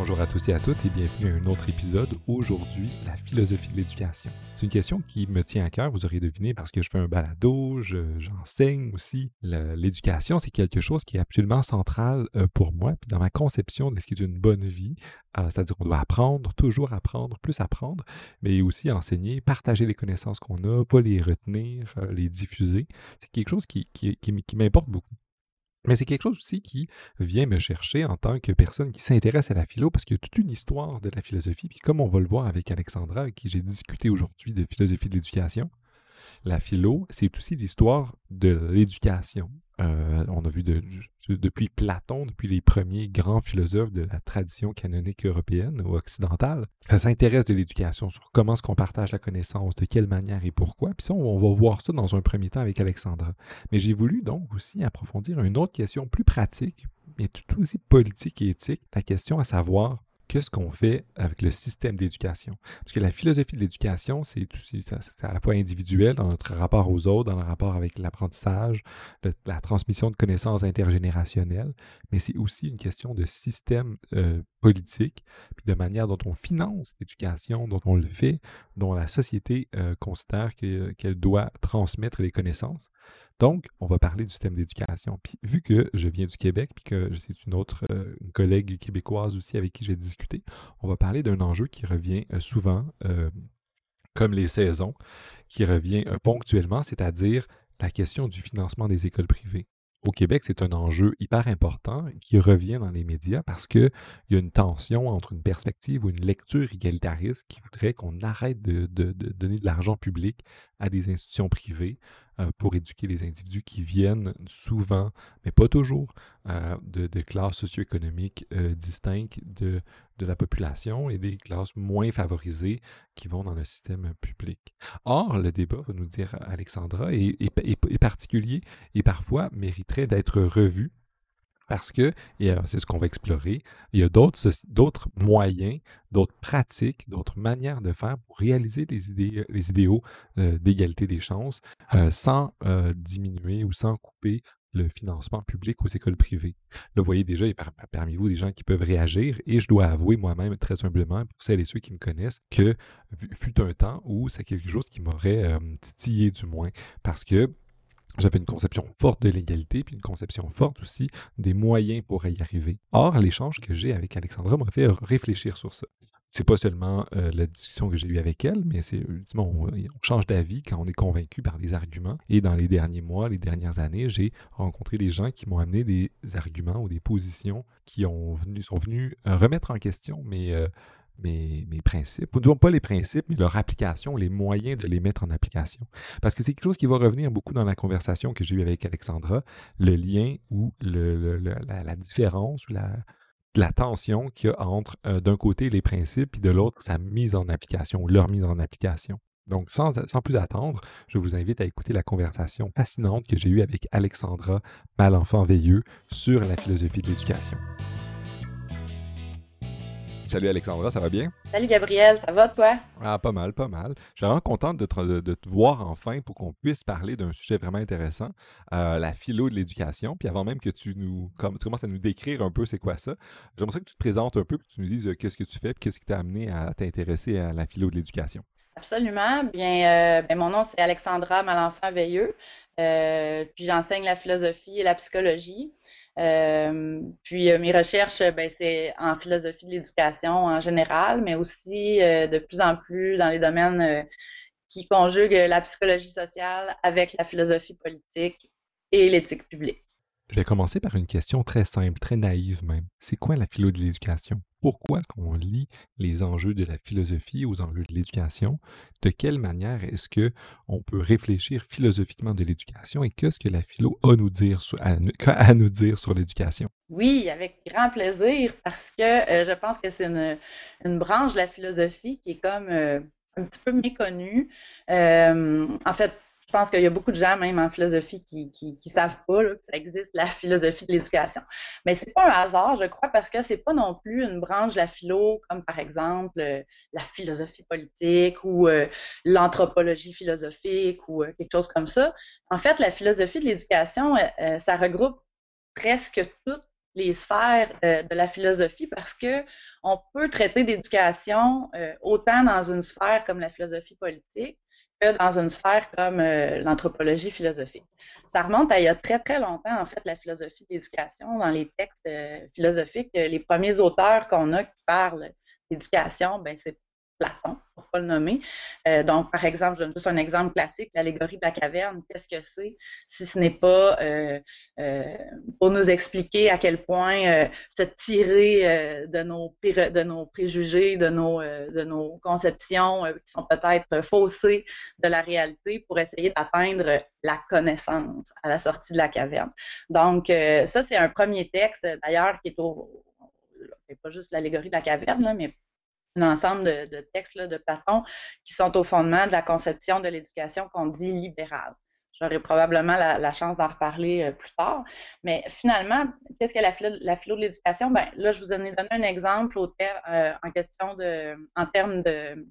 Bonjour à tous et à toutes et bienvenue à un autre épisode. Aujourd'hui, la philosophie de l'éducation. C'est une question qui me tient à cœur, vous aurez deviné, parce que je fais un balado, j'enseigne aussi. L'éducation, c'est quelque chose qui est absolument central euh, pour moi, puis dans ma conception de ce qui est une bonne vie. Euh, c'est-à-dire qu'on doit apprendre, toujours apprendre, plus apprendre, mais aussi enseigner, partager les connaissances qu'on a, pas les retenir, euh, les diffuser. C'est quelque chose qui m'importe beaucoup. Mais c'est quelque chose aussi qui vient me chercher en tant que personne qui s'intéresse à la philo, parce qu'il y a toute une histoire de la philosophie. Puis comme on va le voir avec Alexandra, avec qui j'ai discuté aujourd'hui de philosophie de l'éducation, la philo, c'est aussi l'histoire de l'éducation. Euh, on a vu depuis Platon, depuis les premiers grands philosophes de la tradition canonique européenne ou occidentale, ça s'intéresse de l'éducation, sur comment est-ce qu'on partage la connaissance, de quelle manière et pourquoi. Puis ça, on, va voir ça dans un premier temps avec Alexandra. Mais j'ai voulu donc aussi approfondir une autre question plus pratique, mais tout aussi politique et éthique, la question à savoir qu'est-ce qu'on fait avec le système d'éducation? Parce que la philosophie de l'éducation, c'est à la fois individuel dans notre rapport aux autres, dans le rapport avec l'apprentissage, la transmission de connaissances intergénérationnelles, mais c'est aussi une question de système euh, politique, puis de manière dont on finance l'éducation, dont on le fait, dont la société euh, considère qu'elle doit transmettre les connaissances. Donc, on va parler du système d'éducation. Puis, vu que je viens du Québec, puis que c'est une autre euh, collègue québécoise aussi avec qui j'ai discuté, on va parler d'un enjeu qui revient euh, souvent, euh, comme les saisons, qui revient ponctuellement, c'est-à-dire la question du financement des écoles privées. Au Québec, c'est un enjeu hyper important qui revient dans les médias parce qu'il y a une tension entre une perspective ou une lecture égalitariste qui voudrait qu'on arrête de, donner de l'argent public à des institutions privées pour éduquer les individus qui viennent souvent, mais pas toujours, euh, de, classes socio-économiques euh, distinctes de, de la population et des classes moins favorisées qui vont dans le système public. Or, le débat, va nous dire Alexandra, est particulier et parfois mériterait d'être revu parce que, et c'est ce qu'on va explorer, il y a d'autres moyens, d'autres pratiques, d'autres manières de faire pour réaliser les, idées, les idéaux euh, d'égalité des chances euh, sans euh, diminuer ou sans couper le financement public aux écoles privées. Là, vous voyez déjà, il y a parmi vous des gens qui peuvent réagir et je dois avouer moi-même très humblement, pour celles et ceux qui me connaissent, que fut un temps où c'est quelque chose qui m'aurait titillé du moins parce que j'avais une conception forte de l'égalité, puis une conception forte aussi des moyens pour y arriver. Or, l'échange que j'ai avec Alexandra m'a fait réfléchir sur ça. C'est pas seulement euh, la discussion que j'ai eue avec elle, mais c'est on, on change d'avis quand on est convaincu par des arguments. Et dans les derniers mois, les dernières années, j'ai rencontré des gens qui m'ont amené des arguments ou des positions qui ont venu, sont venus euh, remettre en question mes, euh, mes, principes, ou pas les principes, mais leur application, les moyens de les mettre en application. Parce que c'est quelque chose qui va revenir beaucoup dans la conversation que j'ai eue avec Alexandra, le lien ou la, différence ou la, la tension qu'il y a entre euh, d'un côté les principes et de l'autre sa mise en application, leur mise en application. Donc, sans, sans, plus attendre, je vous invite à écouter la conversation fascinante que j'ai eue avec Alexandra Malenfant-Veilleux sur la philosophie de l'éducation. Salut Alexandra, ça va bien? Salut Gabriel, ça va toi? Ah, pas mal, pas mal. Je suis vraiment contente de te, voir enfin pour qu'on puisse parler d'un sujet vraiment intéressant, euh, la philo de l'éducation. Puis avant même que tu nous tu commences à nous décrire un peu c'est quoi ça, j'aimerais que tu te présentes un peu, que tu nous dises euh, qu'est-ce que tu fais, puis qu'est-ce qui t'a amené à t'intéresser à la philo de l'éducation. Absolument. Bien, euh, ben, mon nom c'est Alexandra Malenfant-Veilleux. puis j'enseigne la philosophie et la psychologie. Euh, puis euh, mes recherches, ben, c'est en philosophie de l'éducation en général, mais aussi euh, de plus en plus dans les domaines qui conjuguent la psychologie sociale avec la philosophie politique et l'éthique publique. Je vais commencer par une question très simple, très naïve même. C'est quoi la philo de l'éducation? Pourquoi on lit les enjeux de la philosophie aux enjeux de l'éducation? De quelle manière est-ce que on peut réfléchir philosophiquement de l'éducation? Et qu'est-ce que la philo a, nous à, nous dire sur l'éducation? Oui, avec grand plaisir, parce que euh, je pense que c'est une, branche de la philosophie qui est comme euh, un petit peu méconnue. Euh, en fait, je pense qu'il y a beaucoup de gens, même en philosophie, qui ne savent pas que ça existe, la philosophie de l'éducation. Mais c'est pas un hasard, je crois, parce que c'est pas non plus une branche de la philo, comme par exemple euh, la philosophie politique ou euh, l'anthropologie philosophique ou euh, quelque chose comme ça. En fait, la philosophie de l'éducation, ça regroupe presque toutes les sphères de la philosophie parce que on peut traiter d'éducation autant dans une sphère comme la philosophie politique dans une sphère comme euh, l'anthropologie philosophique. Ça remonte à il y a très, très longtemps, en fait, la philosophie d'éducation. Dans les textes euh, philosophiques, les premiers auteurs qu'on a qui parlent d'éducation, ben, c'est Platon, pour pas le nommer. Euh, donc, par exemple, je donne juste un exemple classique, l'allégorie de la caverne. Qu'est-ce que c'est si ce n'est pas euh, euh, pour nous expliquer à quel point se tirer de, nos, préjugés, de nos, de nos conceptions qui sont peut-être faussées de la réalité pour essayer d'atteindre la connaissance à la sortie de la caverne. Donc, ça, c'est un premier texte, d'ailleurs, qui est au pas juste l'allégorie de la caverne, là, mais un ensemble de, textes de Platon qui sont au fondement de la conception de l'éducation qu'on dit libérale. J'aurai probablement la, chance d'en reparler euh, plus tard. Mais finalement, qu'est-ce que la philo, de l'éducation? Ben, là, je vous en ai donné un exemple euh, en termes de,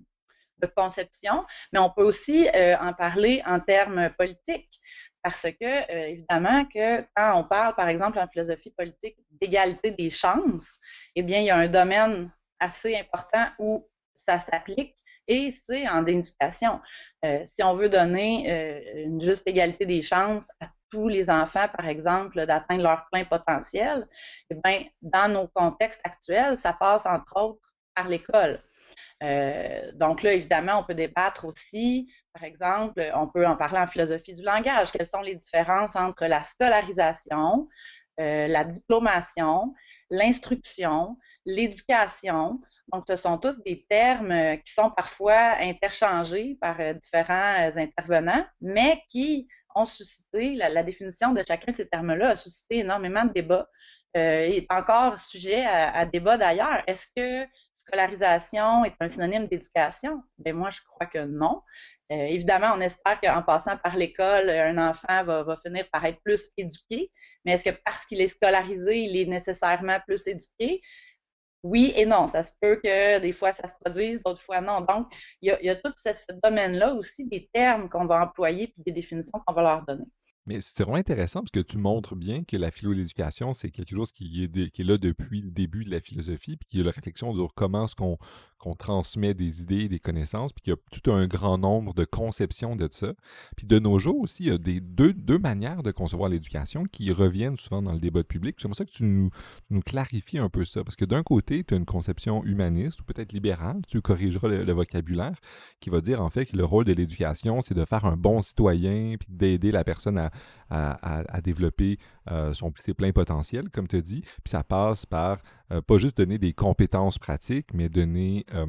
conception, mais on peut aussi euh, en parler en termes politiques. Parce que, évidemment, que quand on parle, par exemple, en philosophie politique d'égalité des chances, eh bien, il y a un domaine assez important où ça s'applique et c'est en éducation. Euh, si on veut donner euh, une juste égalité des chances à tous les enfants, par exemple, d'atteindre leur plein potentiel, eh bien, dans nos contextes actuels, ça passe entre autres par l'école. Euh, donc là, évidemment, on peut débattre aussi, par exemple, on peut en parler en philosophie du langage. Quelles sont les différences entre la scolarisation, la diplomation, l'instruction, l'éducation. Donc, ce sont tous des termes euh, qui sont parfois interchangés par euh, différents euh, intervenants, mais qui ont suscité, la, définition de chacun de ces termes-là a suscité énormément de débats. Euh, est encore sujet à, débat d'ailleurs. Est-ce que scolarisation est un synonyme d'éducation? Bien, moi, je crois que non. évidemment, on espère qu'en passant par l'école, un enfant va, va, finir par être plus éduqué, mais est-ce que parce qu'il est scolarisé, il est nécessairement plus éduqué? Oui et non. Ça se peut que des fois ça se produise, d'autres fois non. Donc, il y a, tout ce, ce domaine-là aussi des termes qu'on va employer puis des définitions qu'on va leur donner. Mais c'est vraiment intéressant parce que tu montres bien que la philo l'éducation, c'est quelque chose qui est, qui est là depuis le début de la philosophie, puis qui est la réflexion sur comment est-ce qu'on qu'on transmet des idées, des connaissances, puis qu'il y a tout un grand nombre de conceptions de ça. Puis de nos jours aussi, il y a des, deux, deux manières de concevoir l'éducation qui reviennent souvent dans le débat public. J'aimerais ça que tu nous, nous clarifies un peu ça, parce que d'un côté, tu as une conception humaniste ou peut-être libérale, tu corrigeras le, vocabulaire, qui va dire en fait que le rôle de l'éducation, c'est de faire un bon citoyen, puis d'aider la personne à, à, développer euh, son, ses pleins potentiels, comme tu dit. Puis ça passe par euh, pas juste donner des compétences pratiques, mais donner euh,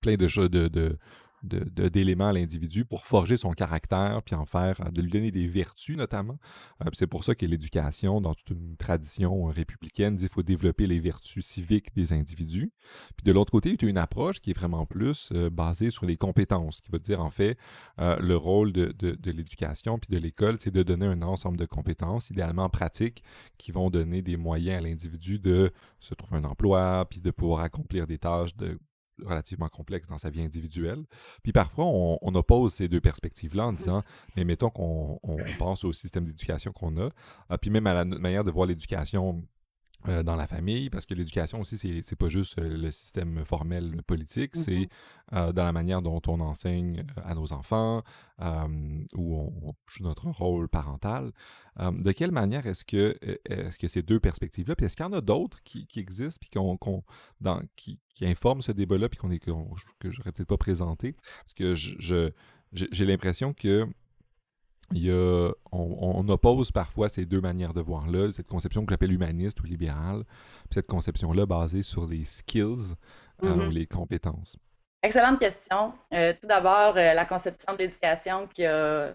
plein de, choses de, d'éléments à l'individu pour forger son caractère, puis en faire, de lui donner des vertus notamment. Euh, c'est pour ça que l'éducation, dans toute une tradition républicaine, dit qu'il faut développer les vertus civiques des individus. Puis de l'autre côté, il y a une approche qui est vraiment plus euh, basée sur les compétences, qui va dire en fait euh, le rôle de, de l'éducation puis de l'école, c'est de donner un ensemble de compétences, idéalement pratiques, qui vont donner des moyens à l'individu de se trouver un emploi, puis de pouvoir accomplir des tâches de relativement complexe dans sa vie individuelle. Puis parfois, on, oppose ces deux perspectives-là en disant, mais mettons qu'on pense au système d'éducation qu'on a, ah, puis même à la manière de voir l'éducation euh, dans la famille, parce que l'éducation aussi, c'est pas juste euh, le système formel politique, c'est mm-hmm. euh, dans la manière dont on enseigne à nos enfants, où on, joue notre rôle parental. de quelle manière est-ce que, est-ce que ces deux perspectives-là, puis est-ce qu'il y en a d'autres qui, existent, puis qu'on, qui, qui, informent ce débat-là, puis qu'on est, que j'aurais peut-être pas présenté, parce que je, j'ai l'impression que il y a, on, oppose parfois ces deux manières de voir-là, cette conception que j'appelle humaniste ou libérale, puis cette conception-là basée sur les skills euh, mm-hmm. ou les compétences. Excellente question. Euh, tout d'abord, euh, la conception de l'éducation qui a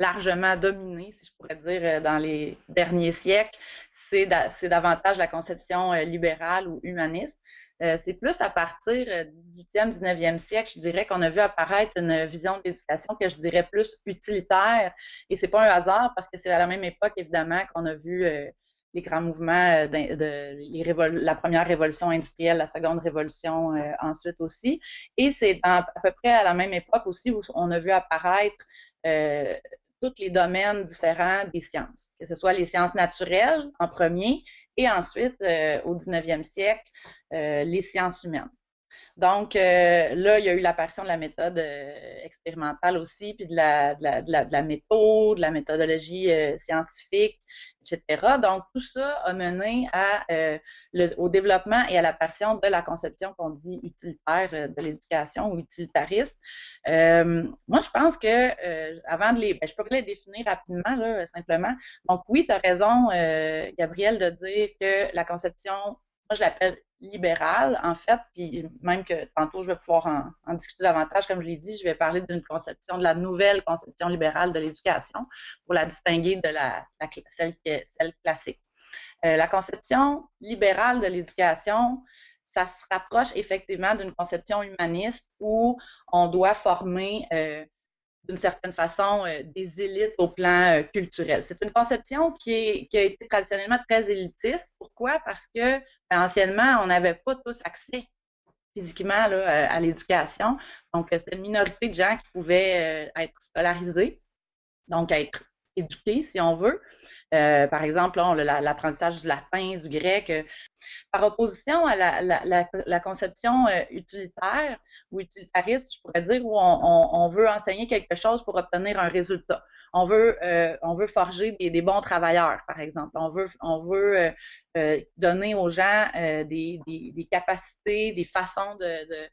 largement dominé, si je pourrais dire, dans les derniers siècles, c'est davantage la conception libérale ou humaniste. Euh, c'est plus à partir du 18e, 19e siècle, je dirais qu'on a vu apparaître une vision d'éducation que je dirais plus utilitaire. Et c'est pas un hasard parce que c'est à la même époque, évidemment, qu'on a vu euh, les grands mouvements euh, de, la première révolution industrielle, la seconde révolution ensuite aussi. Et c'est à peu près à la même époque aussi où on a vu apparaître tous les domaines différents des sciences, que ce soit les sciences naturelles en premier et ensuite, au 19e siècle, les sciences humaines. Donc, là, il y a eu l'apparition de la méthode expérimentale aussi, puis de la, de la, de la, méthode, de la méthodologie scientifique, etc. Donc, tout ça a mené euh, au développement et à l'apparition de la conception qu'on dit utilitaire euh, de l'éducation ou utilitariste. Euh, moi, je pense que, avant de les, ben, je pourrais les définir rapidement, là, simplement. Donc, oui, tu as raison, Gabriel, de dire que la conception, moi, je l'appelle libérale, en fait, puis même que tantôt, je vais pouvoir en, discuter davantage, comme je l'ai dit, je vais parler d'une conception, de la nouvelle conception libérale de l'éducation, pour la distinguer de la, celle, celle, classique. Euh, la conception libérale de l'éducation, ça se rapproche effectivement d'une conception humaniste où on doit former euh, d'une certaine façon euh, des élites au plan culturel. C'est une conception qui, a été traditionnellement très élitiste. Pourquoi? Parce que ben, on n'avait pas tous accès physiquement à, l'éducation. Donc, c'était une minorité de gens qui pouvaient euh, être scolarisés, donc être éduqués, si on veut. Euh, par exemple, l'apprentissage du latin, du grec, euh, par opposition à la, conception utilitaire ou utilitariste, je pourrais dire, où on, veut enseigner quelque chose pour obtenir un résultat on veut, euh, on veut forger des, bons travailleurs, par exemple. On veut, on veut euh, euh, donner aux gens des, capacités, des façons de,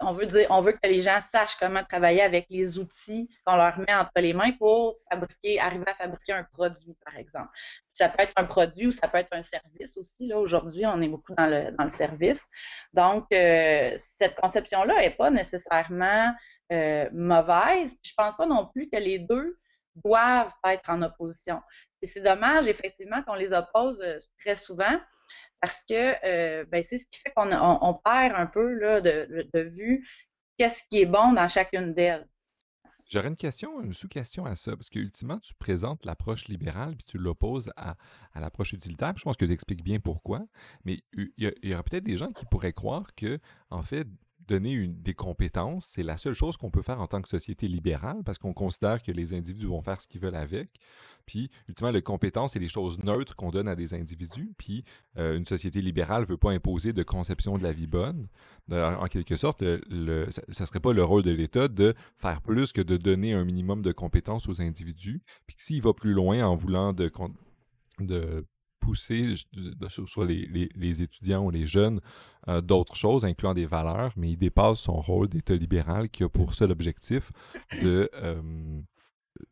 on veut dire, on veut que les gens sachent comment travailler avec les outils qu'on leur met entre les mains pour fabriquer, arriver à fabriquer un produit, par exemple. Ça peut être un produit ou ça peut être un service aussi. Là, aujourd'hui, on est beaucoup dans le, service. Donc, cette conception-là n'est pas nécessairement mauvaise. Je pense pas non plus que les deux doivent être en opposition. C'est dommage, effectivement, qu'on les oppose euh, très souvent parce que euh, ben, c'est ce qui fait qu'on on, perd un peu là, de, vue qu'est-ce qui est bon dans chacune d'elles. J'aurais une question, une sous-question à ça, parce que ultimement, tu présentes l'approche libérale, puis tu l'opposes à, l'approche utilitaire. Je pense que tu expliques bien pourquoi, mais il y, y aura peut-être des gens qui pourraient croire que, en fait, donner des compétences, c'est la seule chose qu'on peut faire en tant que société libérale parce qu'on considère que les individus vont faire ce qu'ils veulent avec. Puis, ultimement, les compétences, c'est les choses neutres qu'on donne à des individus. Puis, euh, une société libérale ne veut pas imposer de conception de la vie bonne. en quelque sorte, le, ça ne serait pas le rôle de l'État de faire plus que de donner un minimum de compétences aux individus. Puis, s'il va plus loin en voulant de pousser soit les, les, étudiants ou les jeunes euh, d'autres choses, incluant des valeurs, mais il dépasse son rôle d'État libéral qui a pour seul objectif de euh,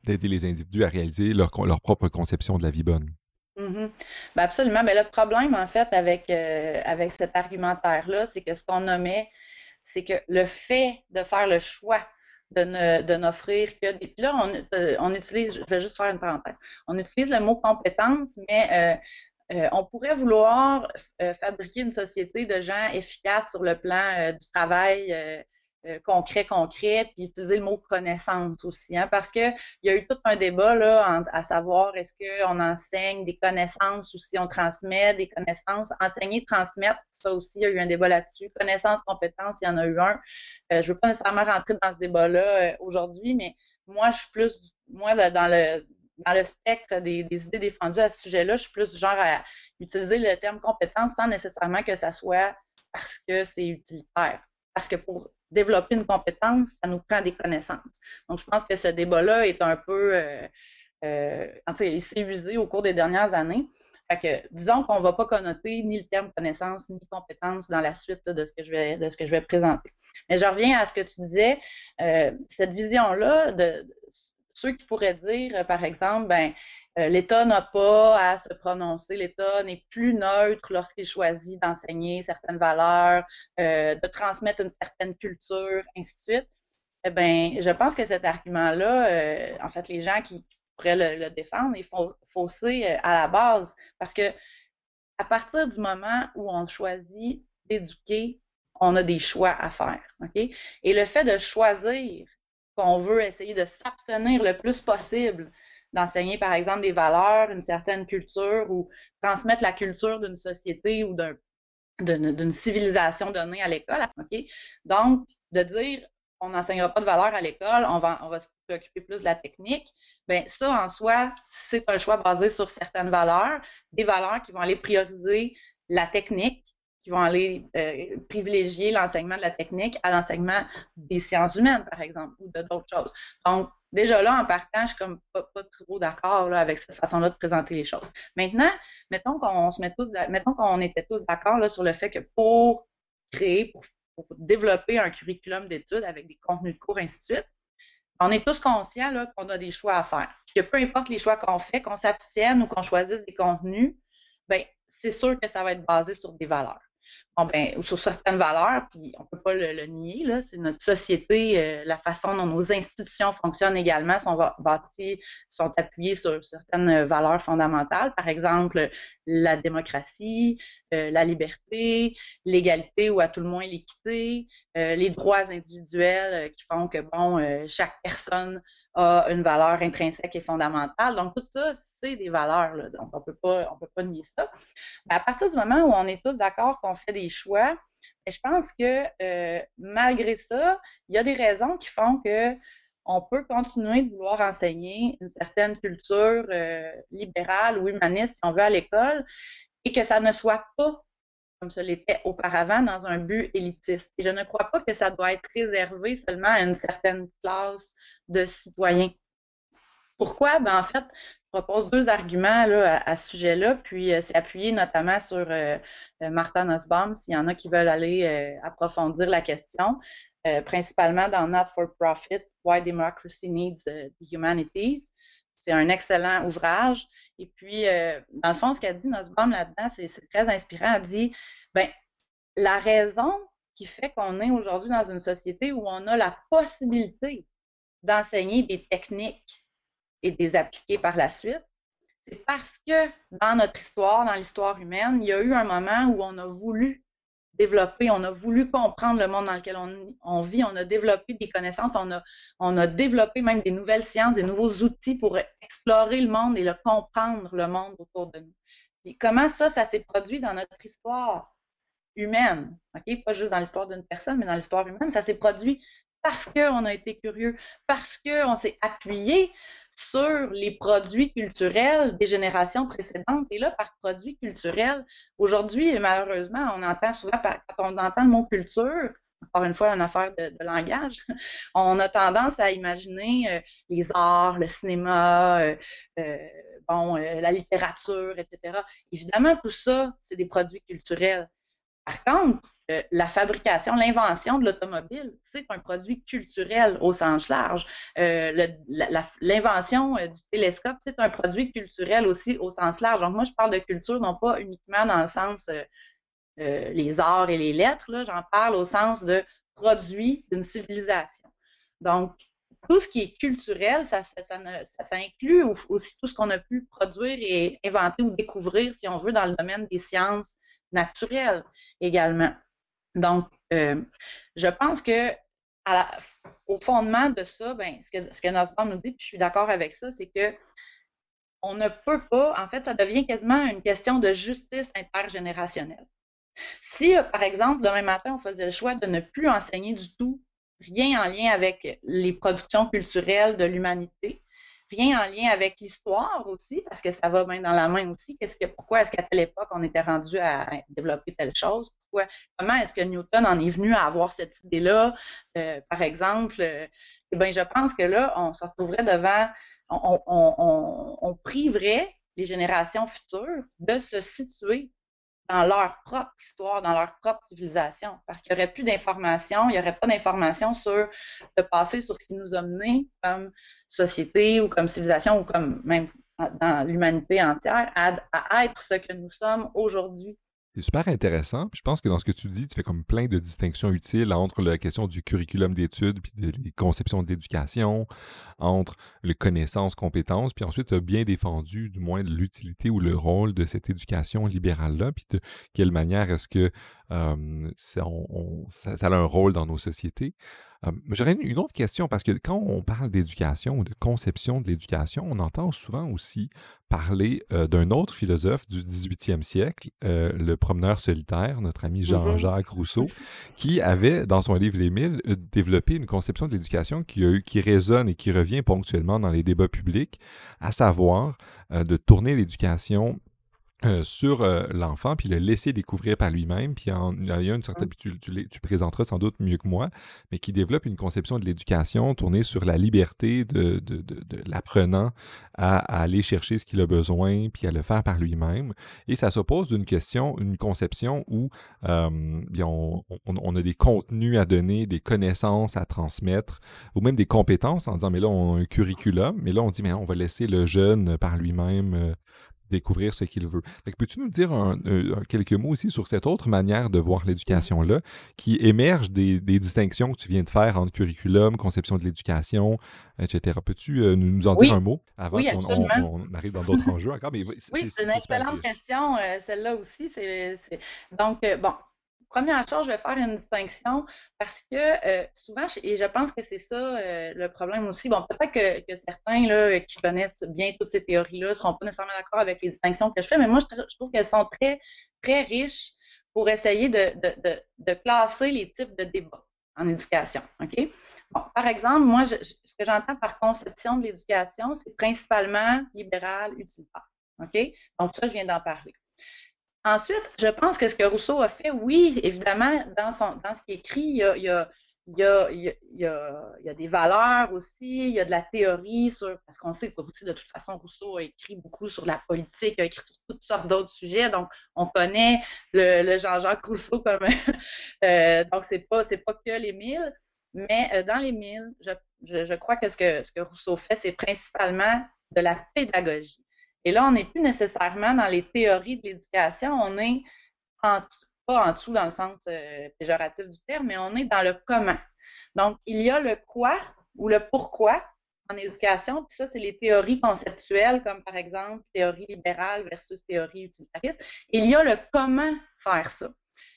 d'aider les individus à réaliser leur, leur, propre conception de la vie bonne. Mm-hmm. Ben, absolument. Mais le problème, en fait, avec, euh, avec cet argumentaire-là, c'est que ce qu'on nommait, c'est que le fait de faire le choix de, n'offrir que des. Puis là, on, on, utilise, je vais juste faire une parenthèse, on utilise le mot compétence, mais on pourrait vouloir euh, fabriquer une société de gens efficaces sur le plan euh, du travail concret, concret, puis utiliser le mot connaissance aussi, hein, parce qu'il y a eu tout un débat là, à savoir est-ce qu'on enseigne des connaissances ou si on transmet des connaissances. Enseigner, transmettre, ça aussi, il y a eu un débat là-dessus. Connaissances, compétences, il y en a eu un. je ne veux pas nécessairement rentrer dans ce débat-là aujourd'hui, mais moi, je suis plus, moi, dans le dans le spectre des, idées défendues à ce sujet-là, je suis plus du genre à utiliser le terme compétence sans nécessairement que ça soit parce que c'est utilitaire. Parce que pour développer une compétence, ça nous prend des connaissances. Donc, je pense que ce débat-là est un peu, euh, euh, en tout cas, il s'est usé au cours des dernières années. Fait que, disons qu'on ne va pas connoter ni le terme connaissance ni compétence dans la suite de ce que je vais de ce que je vais présenter. Mais je reviens à ce que tu disais, euh, cette vision-là de, ceux qui pourraient dire, euh, par exemple, ben, euh, l'État n'a pas à se prononcer, l'État n'est plus neutre lorsqu'il choisit d'enseigner certaines valeurs, euh, de transmettre une certaine culture, ainsi de suite. Eh bien, je pense que cet argument-là, en fait, les gens qui pourraient le, défendre, ils font fausser à la base, parce que à partir du moment où on choisit d'éduquer, on a des choix à faire. Et le fait de choisir qu'on veut essayer de s'abstenir le plus possible d'enseigner, par exemple, des valeurs, une certaine culture ou transmettre la culture d'une société ou d'une civilisation donnée à l'école. Donc, de dire on n'enseignera pas de valeur à l'école, on va, on plus de la technique. Bien, ça, en soi, c'est un choix basé sur certaines valeurs, des valeurs qui vont aller prioriser la technique, qui vont aller euh, privilégier l'enseignement de la technique à l'enseignement des sciences humaines, par exemple, ou d'autres choses. Donc, déjà là, en partant, je suis comme pas, trop d'accord avec cette façon-là de présenter les choses. Maintenant, mettons qu'on se met tous, qu'on était tous d'accord sur le fait que pour créer, pour, développer un curriculum d'études avec des contenus de cours, ainsi de suite, on est tous conscients qu'on a des choix à faire. Que peu importe les choix qu'on fait, qu'on s'abstienne ou qu'on choisisse des contenus, ben c'est sûr que ça va être basé sur des valeurs bon, ben, sur certaines valeurs, puis on ne peut pas le, nier, là, c'est notre société, euh, la façon dont nos institutions fonctionnent également sont bâties, sont appuyées sur certaines valeurs fondamentales, par exemple la démocratie, euh, la liberté, l'égalité ou à tout le moins l'équité, euh, les droits individuels qui font que bon, chaque personne a une valeur intrinsèque et fondamentale. Donc, tout ça, c'est des valeurs. Donc, on peut pas, on peut pas nier ça. à partir du moment où on est tous d'accord qu'on fait des choix, ben, je pense que euh, malgré ça, il y a des raisons qui font que on peut continuer de vouloir enseigner une certaine culture euh, libérale ou humaniste, si on veut, à l'école, et que ça ne soit pas comme ce l'était auparavant, dans un but élitiste. Et je ne crois pas que ça doit être réservé seulement à une certaine classe de citoyens. Pourquoi? Ben, en fait, je propose deux arguments là, à, ce sujet-là, puis euh, c'est appuyé notamment sur euh, euh, Martha Nussbaum, s'il y en a qui veulent aller approfondir la question, principalement dans Not for Profit, Why Democracy Needs the Humanities. C'est un excellent ouvrage. Et puis, dans le fond, ce qu'a dit Nussbaum là-dedans, c'est très inspirant. Elle dit, ben, la raison qui fait qu'on est aujourd'hui dans une société où on a la possibilité d'enseigner des techniques et de les appliquer par la suite, c'est parce que dans notre histoire, dans l'histoire humaine, il y a eu un moment où on a voulu développer, on a voulu comprendre le monde dans lequel on, vit, on a développé des connaissances, on a, on a développé même des nouvelles sciences, des nouveaux outils pour explorer le monde et le comprendre, le monde autour de nous. Comment ça, ça s'est produit dans notre histoire humaine? Pas juste dans l'histoire d'une personne, mais dans l'histoire humaine, ça s'est produit parce qu'on a été curieux, parce qu'on s'est appuyé sur les produits culturels des générations précédentes. Et là, par produits culturels, aujourd'hui, malheureusement, on entend souvent, quand on entend le mot culture, encore une fois, une affaire de, langage, on a tendance à imaginer euh, les arts, le cinéma, euh, euh, bon, la littérature, etc. Évidemment, tout ça, c'est des produits culturels. Par contre, euh, la fabrication, l'invention de l'automobile, c'est un produit culturel au sens large. Euh, l'invention euh, du télescope, c'est un produit culturel aussi au sens large. Donc, moi, je parle de culture, non pas uniquement dans le sens les arts et les lettres, j'en parle au sens de produit d'une civilisation. Donc, tout ce qui est culturel, ça, inclut aussi tout ce qu'on a pu produire et inventer ou découvrir, si on veut, dans le domaine des sciences naturelles également. Donc, euh, je pense que au fondement de ça, ben, ce que, ce que nous dit, puis je suis d'accord avec ça, c'est que on ne peut pas, en fait, ça devient quasiment une question de justice intergénérationnelle. Si, par exemple, demain matin, on faisait le choix de ne plus enseigner du tout rien en lien avec les productions culturelles de l'humanité, rien en lien avec l'histoire aussi, parce que ça va bien dans la main aussi. Qu'est-ce que, pourquoi est-ce qu'à telle époque, on était rendu à développer telle chose? Comment est-ce que Newton en est venu à avoir cette idée-là? Euh, par exemple, euh, eh bien, je pense que là, on se retrouverait devant, on, on, on priverait les générations futures de se situer dans leur propre histoire, dans leur propre civilisation, parce qu'il n'y aurait plus d'informations, il n'y aurait pas d'informations sur le passé, sur ce qui nous a menés comme société ou comme civilisation ou comme même dans l'humanité entière à, à être ce que nous sommes aujourd'hui. C'est super intéressant. je pense que dans ce que tu dis, tu fais comme plein de distinctions utiles entre la question du curriculum d'études, puis des conceptions d'éducation, entre les connaissances, compétences, puis ensuite tu as bien défendu du moins l'utilité ou le rôle de cette éducation libérale-là, puis de quelle manière est-ce que ça, a un rôle dans nos sociétés. Euh, j'aurais une autre question parce que quand on parle d'éducation ou de conception de l'éducation, on entend souvent aussi parler euh, d'un autre philosophe du 18e siècle, euh, le promeneur solitaire, notre ami mm-hmm. Jean-Jacques Rousseau, qui avait, dans son livre Les Mille, développé une conception de l'éducation qui, qui résonne et qui revient ponctuellement dans les débats publics, à savoir de tourner l'éducation euh, sur euh, l'enfant, puis le laisser découvrir par lui-même. Puis il y a une certaine, tu, tu, présenteras sans doute mieux que moi, mais qui développe une conception de l'éducation tournée sur la liberté de, de, de, l'apprenant à, aller chercher ce qu'il a besoin, puis à le faire par lui-même. Et ça s'oppose d'une question, une conception où euh, on, on, a des contenus à donner, des connaissances à transmettre, ou même des compétences en disant, mais là, on a un curriculum, mais là, on dit, mais on va laisser le jeune par lui-même découvrir ce qu'il veut. Peux-tu nous dire quelques mots aussi sur cette autre manière de voir l'éducation-là, qui émerge des, distinctions que tu viens de faire entre curriculum, conception de l'éducation, etc. Peux-tu euh, nous en dire un mot avant qu'on arrive dans d'autres enjeux encore? oui, c'est une excellente question, euh, celle-là aussi. Donc, euh, bon, première chose, je vais faire une distinction parce que euh, souvent, et je pense que c'est ça euh, le problème aussi. Bon, peut-être que, certains là, qui connaissent bien toutes ces théories-là ne seront pas nécessairement d'accord avec les distinctions que je fais, mais moi, je, trouve qu'elles sont très, très riches pour essayer de, classer les types de débats en éducation. OK? Bon, par exemple, moi, ce que j'entends par conception de l'éducation, c'est principalement libéral, utilitaire. OK? Donc, ça, je viens d'en parler. Ensuite, je pense que ce que Rousseau a fait, oui, évidemment, dans, son, dans ce qu'il écrit, il y a, il y a il y, a, il, y a, il y a, des valeurs aussi, il y a de la théorie sur, parce qu'on sait que de toute façon, Rousseau a écrit beaucoup sur la politique, a écrit sur toutes sortes d'autres sujets, donc on connaît le, Jean-Jacques Rousseau comme, euh, donc c'est pas, c'est pas que les mille, mais euh, dans les mille, je, je, je, crois que ce, que ce que Rousseau fait, c'est principalement de la pédagogie. Et là, on n'est plus nécessairement dans les théories de l'éducation, on est en, pas en dessous dans le sens euh, péjoratif du terme, mais on est dans le comment. Donc, il y a le quoi ou le pourquoi en éducation, puis ça, c'est les théories conceptuelles, comme par exemple théorie libérale versus théorie utilitariste. Il y a le comment faire ça.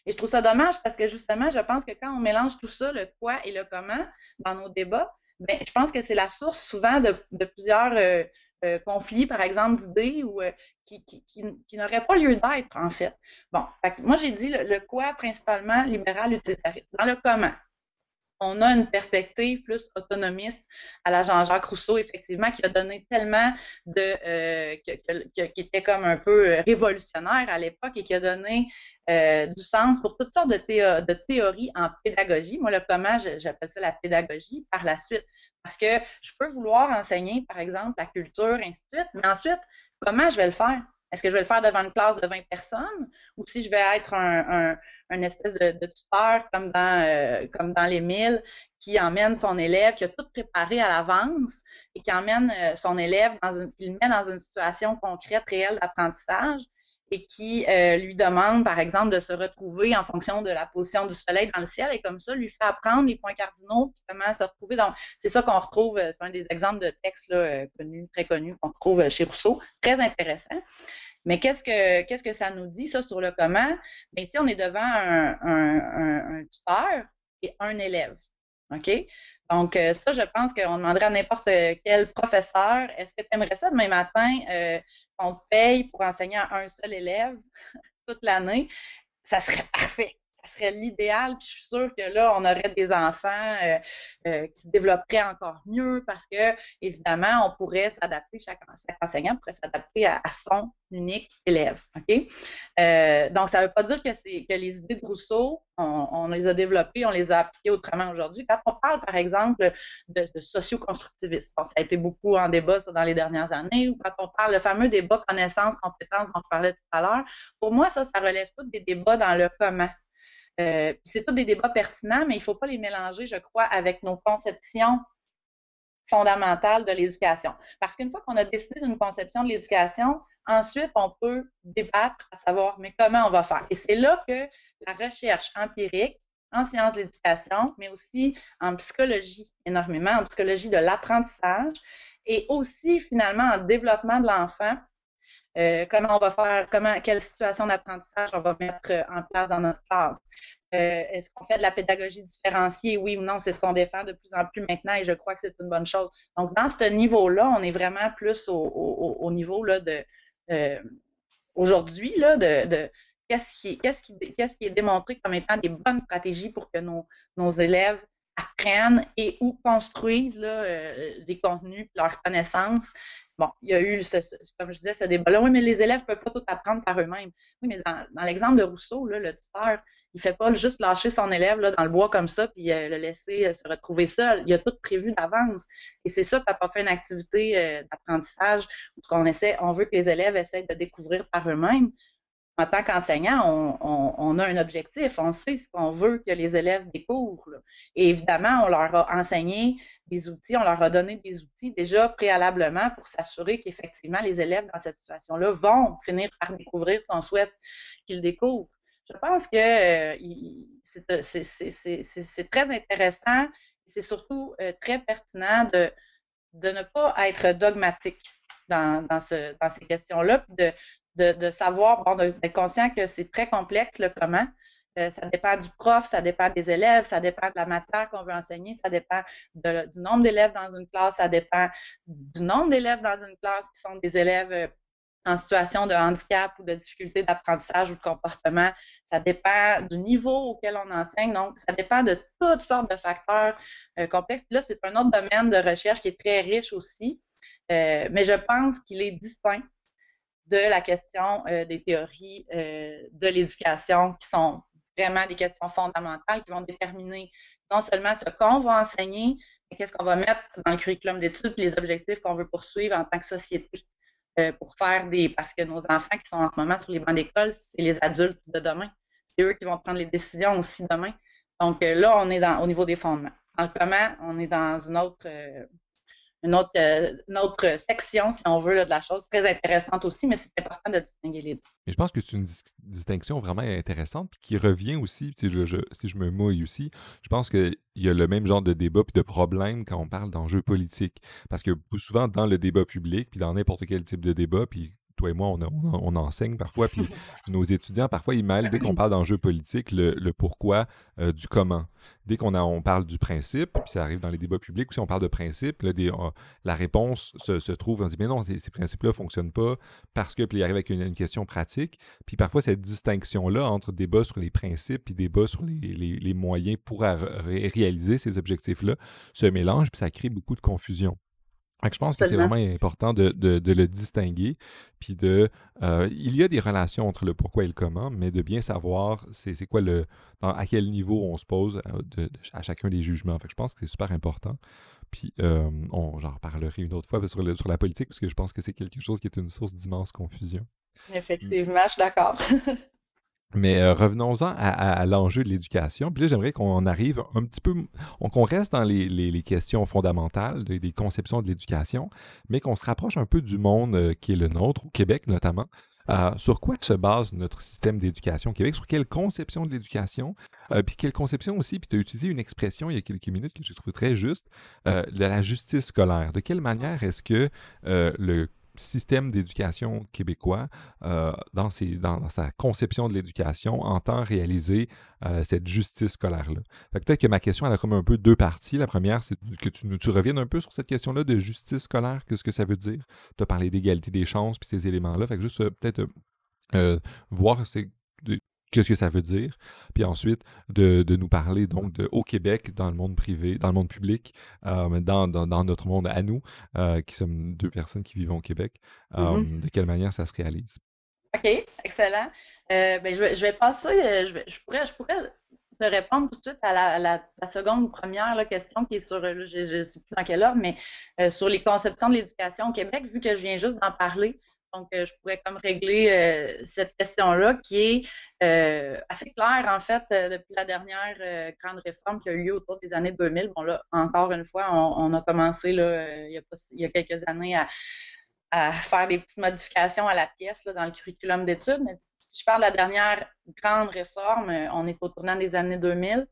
Et je trouve ça dommage parce que justement, je pense que quand on mélange tout ça, le quoi et le comment, dans nos débats, ben, je pense que c'est la source souvent de, plusieurs euh, euh, conflits, par exemple, d'idées ou euh, qui, qui, qui, n'auraient pas lieu d'être, en fait. Bon, moi, j'ai dit le, quoi principalement libéral utilitariste. Dans le comment, on a une perspective plus autonomiste à la Jean-Jacques Rousseau, effectivement, qui a donné tellement de. Euh, qui était comme un peu révolutionnaire à l'époque et qui a donné du sens pour toutes sortes de, théories en pédagogie. Moi, le comment, j'appelle ça la pédagogie. Par la suite, parce que je peux vouloir enseigner, par exemple, la culture, ainsi de suite, mais ensuite, comment je vais le faire? Est-ce que je vais le faire devant une classe de 20 personnes? Ou si je vais être un, espèce de, tuteur comme dans, euh, comme dans les milles qui emmène son élève, qui a tout préparé à l'avance et qui emmène euh, son élève dans une, qui le met dans une situation concrète, réelle d'apprentissage et qui euh, lui demande, par exemple, de se retrouver en fonction de la position du soleil dans le ciel et comme ça, lui fait apprendre les points cardinaux, comment se retrouver. Donc, c'est ça qu'on retrouve, c'est un des exemples de textes là, connus, très connus qu'on retrouve chez Rousseau, très intéressant. Mais qu'est-ce que qu'est-ce que ça nous dit, ça, sur le comment? Bien, ici, on est devant un, tuteur et un élève. OK? Donc, ça, je pense qu'on demanderait à n'importe quel professeur, est-ce que tu aimerais ça demain matin on te paye pour enseigner à un seul élève toute l'année, ça serait parfait ça serait l'idéal. Puis je suis sûre que là, on aurait des enfants euh, euh, qui se développeraient encore mieux parce que, évidemment, on pourrait s'adapter, chaque, enseignant pourrait s'adapter à, son unique élève. Euh, donc, ça ne veut pas dire que, que les idées de Rousseau, on, les a développées, on les a appliquées autrement aujourd'hui. Quand on parle, par exemple, de, de socio-constructivisme, ça a été beaucoup en débat ça, dans les dernières années, ou quand on parle le fameux débat connaissance, compétence dont je parlais tout à l'heure, pour moi, ça, ça relève pas des débats dans le comment. Euh, c'est tous des débats pertinents, mais il ne faut pas les mélanger, je crois, avec nos conceptions fondamentales de l'éducation. Parce qu'une fois qu'on a décidé d'une conception de l'éducation, ensuite, on peut débattre à savoir, comment on va faire? Et c'est là que la recherche empirique en sciences de l'éducation, mais aussi en psychologie énormément, en psychologie de l'apprentissage, et aussi finalement en développement de l'enfant, euh, comment on va faire, comment, quelle situation d'apprentissage on va mettre en place dans notre classe. Est-ce qu'on fait de la pédagogie différenciée? Oui ou non? C'est ce qu'on défend de plus en plus maintenant et je crois que c'est une bonne chose. Donc, dans ce niveau-là, on est vraiment plus au, niveau là, de aujourd'hui, de, qu'est-ce qui, est démontré comme étant des bonnes stratégies pour que nos, élèves apprennent et ou construisent euh, des contenus, leurs connaissances. Bon, il y a eu, comme je disais, ce débat-là. Oui, mais les élèves ne peuvent pas tout apprendre par eux-mêmes. Oui, mais dans, l'exemple de Rousseau, là, le tuteur, il ne fait pas juste lâcher son élève là, dans le bois comme ça puis euh, le laisser euh, se retrouver seul. Il a tout prévu d'avance. Et c'est ça, pas fait une activité d'apprentissage où on essaie, on veut que les élèves essayent de découvrir par eux-mêmes en tant qu'enseignant, on, a un objectif, on sait ce qu'on veut que les élèves découvrent. Et évidemment, on leur a enseigné des outils, on leur a donné des outils déjà préalablement pour s'assurer qu'effectivement, les élèves dans cette situation-là vont finir par découvrir ce qu'on souhaite qu'ils découvrent. Je pense que euh, euh, c'est très intéressant et c'est surtout euh, très pertinent de, ne pas être dogmatique dans, dans, ce, dans ces questions-là, de, savoir, bon, d'être conscient que c'est très complexe le comment. Euh, ça dépend du prof, ça dépend des élèves, ça dépend de la matière qu'on veut enseigner, ça dépend du nombre d'élèves dans une classe, ça dépend du nombre d'élèves dans une classe qui sont des élèves euh, en situation de handicap ou de difficulté d'apprentissage ou de comportement. Ça dépend du niveau auquel on enseigne. Donc, ça dépend de toutes sortes de facteurs euh, complexes. Là, c'est un autre domaine de recherche qui est très riche aussi. mais je pense qu'il est distinct de la question euh, des théories euh, de l'éducation qui sont vraiment des questions fondamentales qui vont déterminer non seulement ce qu'on va enseigner, mais qu'est-ce qu'on va mettre dans le curriculum d'études les objectifs qu'on veut poursuivre en tant que société euh, pour faire des. Parce que nos enfants qui sont en ce moment sur les bancs d'école, c'est les adultes de demain. C'est eux qui vont prendre les décisions aussi demain. Donc là, on est dans, au niveau des fondements. En comment, on est dans une autre une autre, euh, autre section, si on veut, de la chose, très intéressante aussi, mais c'est important de distinguer les deux. je pense que c'est une distinction vraiment intéressante, qui revient aussi, si je, si je me mouille aussi, je pense qu'il y a le même genre de débat puis de problème quand on parle d'enjeux politiques. Parce que souvent, dans le débat public, puis dans n'importe quel type de débat, puis toi et moi, on, enseigne parfois, puis nos étudiants, parfois, ils mêlent, dès qu'on parle d'enjeux politiques, le, pourquoi euh, du comment. Dès qu'on on parle du principe, puis ça arrive dans les débats publics, si on parle de principe, la réponse se, trouve, on dit, mais non, ces, principes-là ne fonctionnent pas parce que, puis il arrive avec une, question pratique. Puis parfois, cette distinction-là entre débat sur les principes et débat sur les, moyens pour réaliser ces objectifs-là se mélange, puis ça crée beaucoup de confusion je pense que c'est vraiment important de, le distinguer, puis de... Euh, il y a des relations entre le pourquoi et le comment, mais de bien savoir c'est quoi le... à quel niveau on se pose euh, à, chacun des jugements. je pense que c'est super important. Puis euh, j'en reparlerai une autre fois sur, sur la politique, parce que je pense que c'est quelque chose qui est une source d'immense confusion. Effectivement, je suis d'accord. Mais euh, revenons-en à, l'enjeu de l'éducation. Puis là, j'aimerais qu'on arrive un petit peu, qu'on reste dans les, questions fondamentales des, conceptions de l'éducation, mais qu'on se rapproche un peu du monde euh, qui est le nôtre, au Québec notamment. Euh, sur quoi se base notre système d'éducation au Québec? Sur quelle conception de l'éducation? puis quelle conception aussi? Puis tu as utilisé une expression il y a quelques minutes que j'ai trouvé très juste, de la justice scolaire. De quelle manière est-ce que le système d'éducation québécois, euh, dans, sa conception de l'éducation, entend réaliser euh, cette justice scolaire-là. Peut-être que ma question, elle a comme un peu deux parties. La première, c'est que tu, tu reviennes un peu sur cette question-là de justice scolaire, qu'est-ce que ça veut dire? Tu as parlé d'égalité des chances, puis ces éléments-là. Fait que juste euh, peut-être voir c'est qu'est-ce que ça veut dire, puis ensuite de, nous parler donc de, au Québec, dans le monde privé, dans le monde public, euh, dans, notre monde à nous, euh, qui sommes deux personnes qui vivent au Québec, euh, mm-hmm. de quelle manière ça se réalise. OK, excellent. Ben, je, vais, passer, je, pourrais, je pourrais te répondre tout de suite à la, seconde ou première question qui est sur, je ne sais plus dans quel ordre, mais sur les conceptions de l'éducation au Québec, vu que je viens juste d'en parler. Donc, euh, je pourrais comme régler euh, cette question-là qui est euh, assez claire, en fait, depuis la dernière grande réforme qui a eu lieu autour des années 2000. Bon, là, encore une fois, on, a commencé là, il, y a quelques années à, faire des petites modifications à la pièce dans le curriculum d'études. Mais si je parle de la dernière grande réforme, on est au tournant des années 2000.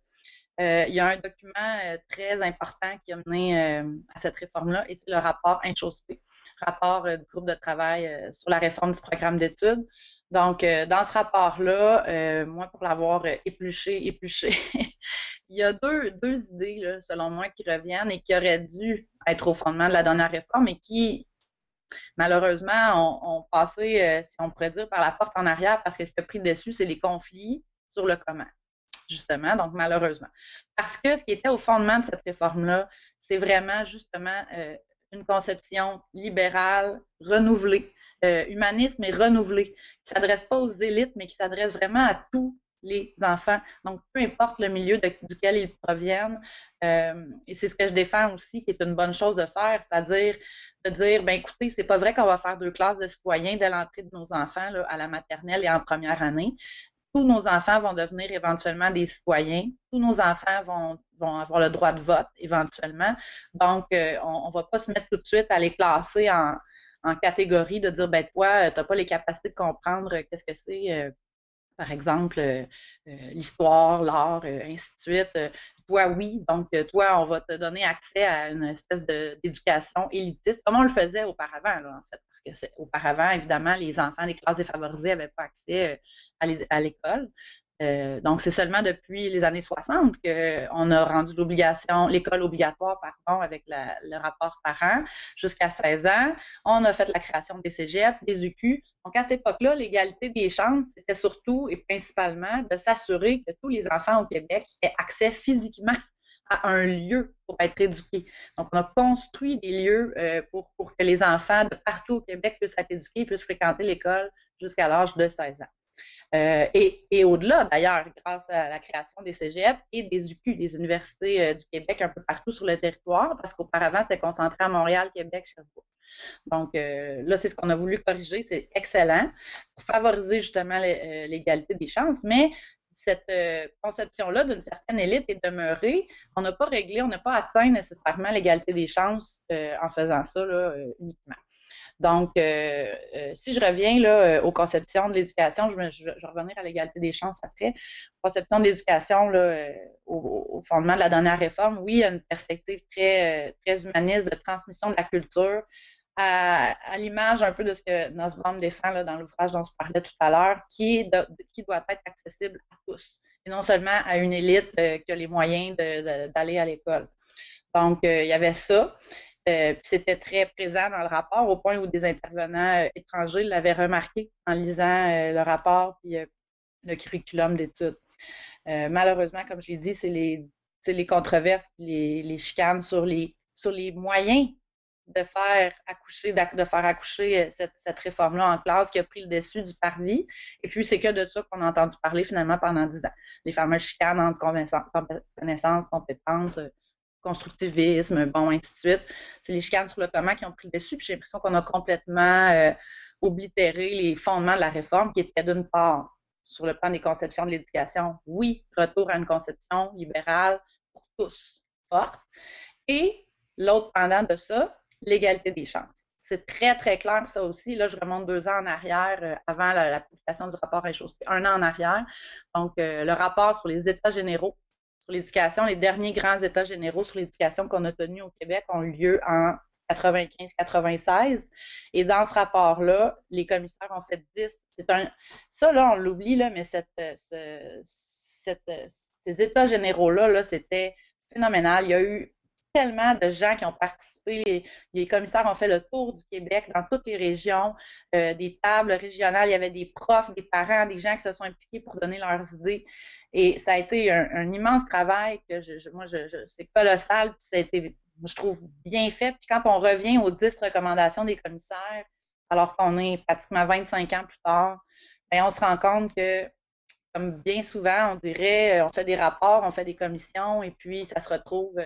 il y a un document très important qui a mené à cette réforme-là et c'est le rapport Inchospé rapport euh, du groupe de travail euh, sur la réforme du programme d'études. Donc, dans ce rapport-là, moi, pour l'avoir épluché, épluché, il y a deux, deux idées, selon moi, qui reviennent et qui auraient dû être au fondement de la dernière réforme et qui, malheureusement, ont, passé, si on pourrait dire, par la porte en arrière parce que ce qui a pris dessus, c'est les conflits sur le comment justement, donc malheureusement. Parce que ce qui était au fondement de cette réforme-là, c'est vraiment justement euh, une conception libérale, renouvelée, euh, humaniste, mais renouvelée, qui s'adresse pas aux élites, mais qui s'adresse vraiment à tous les enfants. Donc, peu importe le milieu duquel ils proviennent, euh, et c'est ce que je défends aussi, qui est une bonne chose de faire, c'est-à-dire de dire, ben écoutez, c'est pas vrai qu'on va faire deux classes de citoyens dès l'entrée de nos enfants à la maternelle et en première année tous nos enfants vont devenir éventuellement des citoyens, tous nos enfants vont, avoir le droit de vote éventuellement. Donc, euh, on ne va pas se mettre tout de suite à les classer en, en catégorie de dire, ben toi, tu n'as pas les capacités de comprendre euh, qu'est-ce que c'est, euh, par exemple, l'histoire, l'art, ainsi de suite. toi, oui. Donc, toi, on va te donner accès à une espèce d'éducation élitiste, comme on le faisait auparavant, là, en auparavant, évidemment, les enfants des classes défavorisées n'avaient pas accès euh, à l'école. Euh, donc, c'est seulement depuis les années 60 qu'on a rendu l'obligation, l'école obligatoire, pardon, avec le rapport parent jusqu'à 16 ans. On a fait la création des cégep, des UQ. Donc, à cette époque-là, l'égalité des chances, c'était surtout et principalement de s'assurer que tous les enfants au Québec aient accès physiquement à un lieu pour être éduqués. Donc, on a construit des lieux euh, pour, pour, que les enfants de partout au Québec puissent être éduqués, puissent fréquenter l'école jusqu'à l'âge de 16 ans. Euh, et, et au-delà, d'ailleurs, grâce à la création des cégep et des UQ, des universités euh, du Québec un peu partout sur le territoire, parce qu'auparavant, c'était concentré à Montréal, Québec, Sherbrooke. Donc là, c'est ce qu'on a voulu corriger, c'est excellent pour favoriser justement l'égalité des chances, mais cette euh, conception-là d'une certaine élite est demeurée. On n'a pas réglé, on n'a pas atteint nécessairement l'égalité des chances euh, en faisant ça là, euh, uniquement. Donc, si je reviens là, aux conceptions de l'éducation, je, vais revenir à l'égalité des chances après. Conception de l'éducation au, fondement de la dernière réforme, oui, il y a une perspective très, très humaniste de transmission de la culture, à, l'image un peu de ce que Nussbaum défend dans l'ouvrage dont je parlais tout à l'heure, qui, doit être accessible à tous, et non seulement à une élite euh, qui a les moyens d'aller à l'école. Donc, euh, il y avait ça. Euh, c'était très présent dans le rapport, au point où des intervenants étrangers l'avaient remarqué en lisant le rapport et le curriculum d'études. malheureusement, comme je l'ai dit, c'est les, controverses, les, les chicanes sur les moyens de faire accoucher, de faire accoucher euh, cette, réforme-là en classe qui a pris le dessus du parvis. Et puis, c'est que de ça qu'on a entendu parler finalement pendant dix ans. Les fameuses chicanes entre connaissances, compétences, euh, constructivisme, bon, ainsi de suite. C'est les chicanes sur comment qui ont pris le dessus. Puis j'ai l'impression qu'on a complètement euh, oblitéré les fondements de la réforme qui étaient d'une part sur le plan des conceptions de l'éducation, oui, retour à une conception libérale pour tous, forte. Et l'autre pendant de ça, l'égalité des chances. C'est très, très clair, ça aussi. Là, je remonte deux ans en arrière, euh, avant la, publication du rapport réchauffé, un an en arrière. Donc, euh, le rapport sur les États généraux sur l'éducation, les derniers grands États généraux sur l'éducation qu'on a tenus au Québec ont eu lieu en 95-96. Et dans ce rapport-là, les commissaires ont fait 10. C'est un, ça, là, on l'oublie, là, mais euh, ces États généraux-là, -là, c'était phénoménal. Il y a eu tellement de gens qui ont participé. Les, commissaires ont fait le tour du Québec dans toutes les régions, euh, des tables régionales. Il y avait des profs, des parents, des gens qui se sont impliqués pour donner leurs idées. Et ça a été un, immense travail que je, moi, je, c'est colossal. Puis ça a été, je trouve, bien fait. Puis quand on revient aux 10 recommandations des commissaires, alors qu'on est pratiquement 25 ans plus tard, bien, on se rend compte que comme bien souvent, on dirait, on fait des rapports, on fait des commissions, et puis ça se retrouve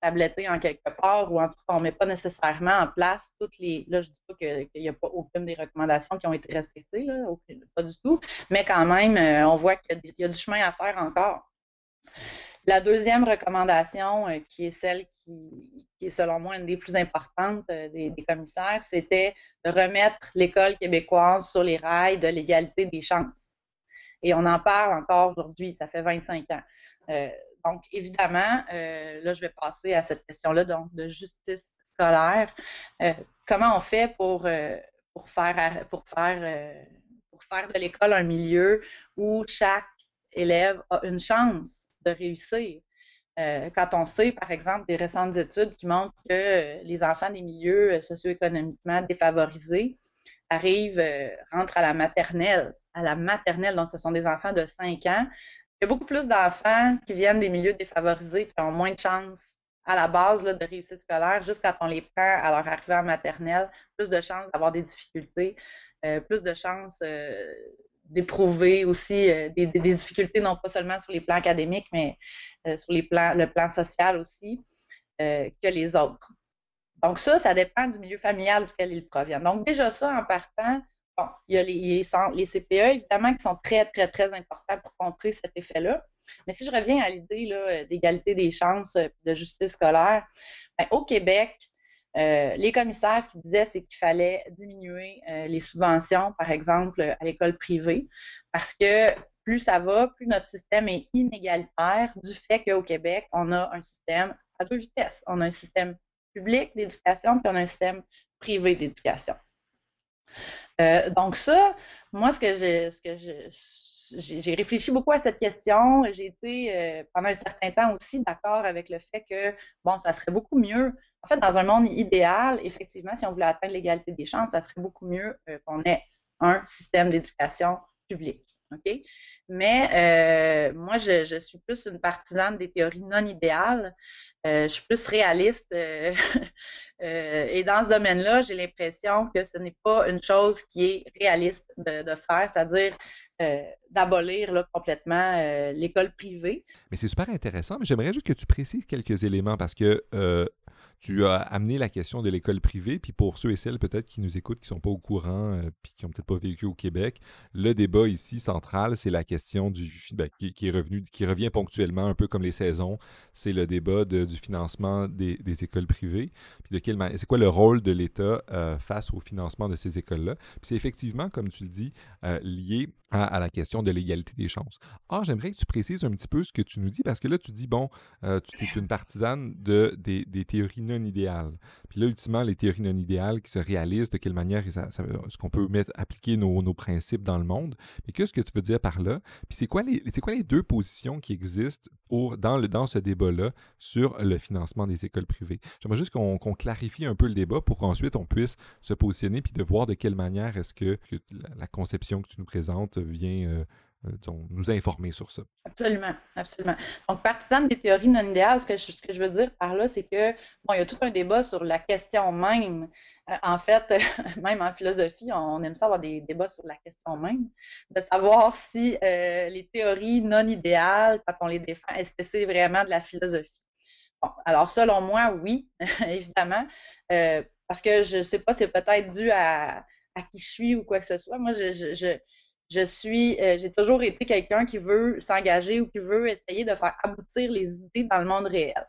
tabletté en quelque part ou en tout cas, on ne met pas nécessairement en place toutes les. Là, je ne dis pas qu'il n'y a pas aucune des recommandations qui ont été respectées, là, pas du tout, mais quand même, euh, on voit qu'il y, a du chemin à faire encore. La deuxième recommandation, euh, qui est celle qui, est selon moi une des plus importantes euh, des, commissaires, c'était de remettre l'école québécoise sur les rails de l'égalité des chances. Et on en parle encore aujourd'hui, ça fait 25 ans donc, évidemment, euh, là, je vais passer à cette question-là, donc, de justice scolaire. Euh, comment on fait pour, euh, pour faire, pour faire, pour faire de l'école un milieu où chaque élève a une chance de réussir? Quand on sait, par exemple, des récentes études qui montrent que les enfants des milieux socio-économiquement défavorisés arrivent, rentrent à la maternelle, à la maternelle, donc ce sont des enfants de 5 ans. Il y a beaucoup plus d'enfants qui viennent des milieux défavorisés qui ont moins de chances à la base de réussite scolaire, juste quand on les prend à leur arrivée en maternelle, plus de chances d'avoir des difficultés, euh, plus de chances euh, d'éprouver aussi euh, des, difficultés, non pas seulement sur les plans académiques, mais sur les plans, le plan social aussi, que les autres. Donc ça, ça dépend du milieu familial duquel ils proviennent. Donc déjà ça, en partant, il y a les, les CPE, évidemment, qui sont très, très, très importants pour contrer cet effet-là. Mais si je reviens à l'idée euh, d'égalité des chances, euh, de justice scolaire, ben, au Québec, euh, les commissaires, ce qu'ils disaient, c'est qu'il fallait diminuer les subventions, par exemple, à l'école privée, parce que plus ça va, plus notre système est inégalitaire du fait qu'au Québec, on a un système à deux vitesses. On a un système public d'éducation, puis on a un système privé d'éducation. Donc ça, moi, ce que je, ce que j'ai réfléchi beaucoup à cette question. J'ai été euh, pendant un certain temps aussi d'accord avec le fait que, bon, ça serait beaucoup mieux. En fait, dans un monde idéal, effectivement, si on voulait atteindre l'égalité des chances, ça serait beaucoup mieux euh, qu'on ait un système d'éducation publique. OK? Mais euh, moi, je, suis plus une partisane des théories non idéales. je suis plus réaliste. et dans ce domaine-là, j'ai l'impression que ce n'est pas une chose qui est réaliste de, de faire, c'est-à-dire euh, d'abolir complètement euh, l'école privée. Mais c'est super intéressant, mais j'aimerais juste que tu précises quelques éléments parce que euh, tu as amené la question de l'école privée, puis pour ceux et celles peut-être qui nous écoutent, qui ne sont pas au courant, euh, puis qui n'ont peut-être pas vécu au Québec, le débat ici central, c'est la question du ben, qui, est revenu, qui revient ponctuellement, un peu comme les saisons, c'est le débat du financement des, écoles privées, puis de quelle c'est quoi le rôle de l'État euh, face au financement de ces écoles-là? Puis c'est effectivement, comme tu le dis, euh, lié à, la question de l'égalité des chances. Or, j'aimerais que tu précises un petit peu ce que tu nous dis, parce que là, tu dis, bon, tu es une partisane de, des, théories non idéal. Puis là, ultimement, les théories non idéales qui se réalisent, de quelle manière est-ce qu'on peut mettre, appliquer nos, principes dans le monde. Mais qu'est-ce que tu veux dire par là? Puis c'est quoi les, quoi les deux positions qui existent pour, dans, le, dans ce débat-là sur le financement des écoles privées? J'aimerais juste qu'on clarifie un peu le débat pour qu'ensuite on puisse se positionner puis de voir de quelle manière est-ce que, la, conception que tu nous présentes vient euh, euh, nous informer sur ça. Absolument, absolument. Donc, partisane des théories non idéales, ce que, je, ce que je veux dire par là, c'est que, bon, il y a tout un débat sur la question même. Euh, en fait, même en philosophie, on aime ça avoir des débats sur la question même, de savoir si les théories non idéales, quand on les défend, est-ce que c'est vraiment de la philosophie? Bon, alors, selon moi, oui, évidemment, parce que je ne sais pas, c'est peut-être dû à, à, qui je suis ou quoi que ce soit. Moi, je je suis, euh, j'ai toujours été quelqu'un qui veut s'engager ou qui veut essayer de faire aboutir les idées dans le monde réel.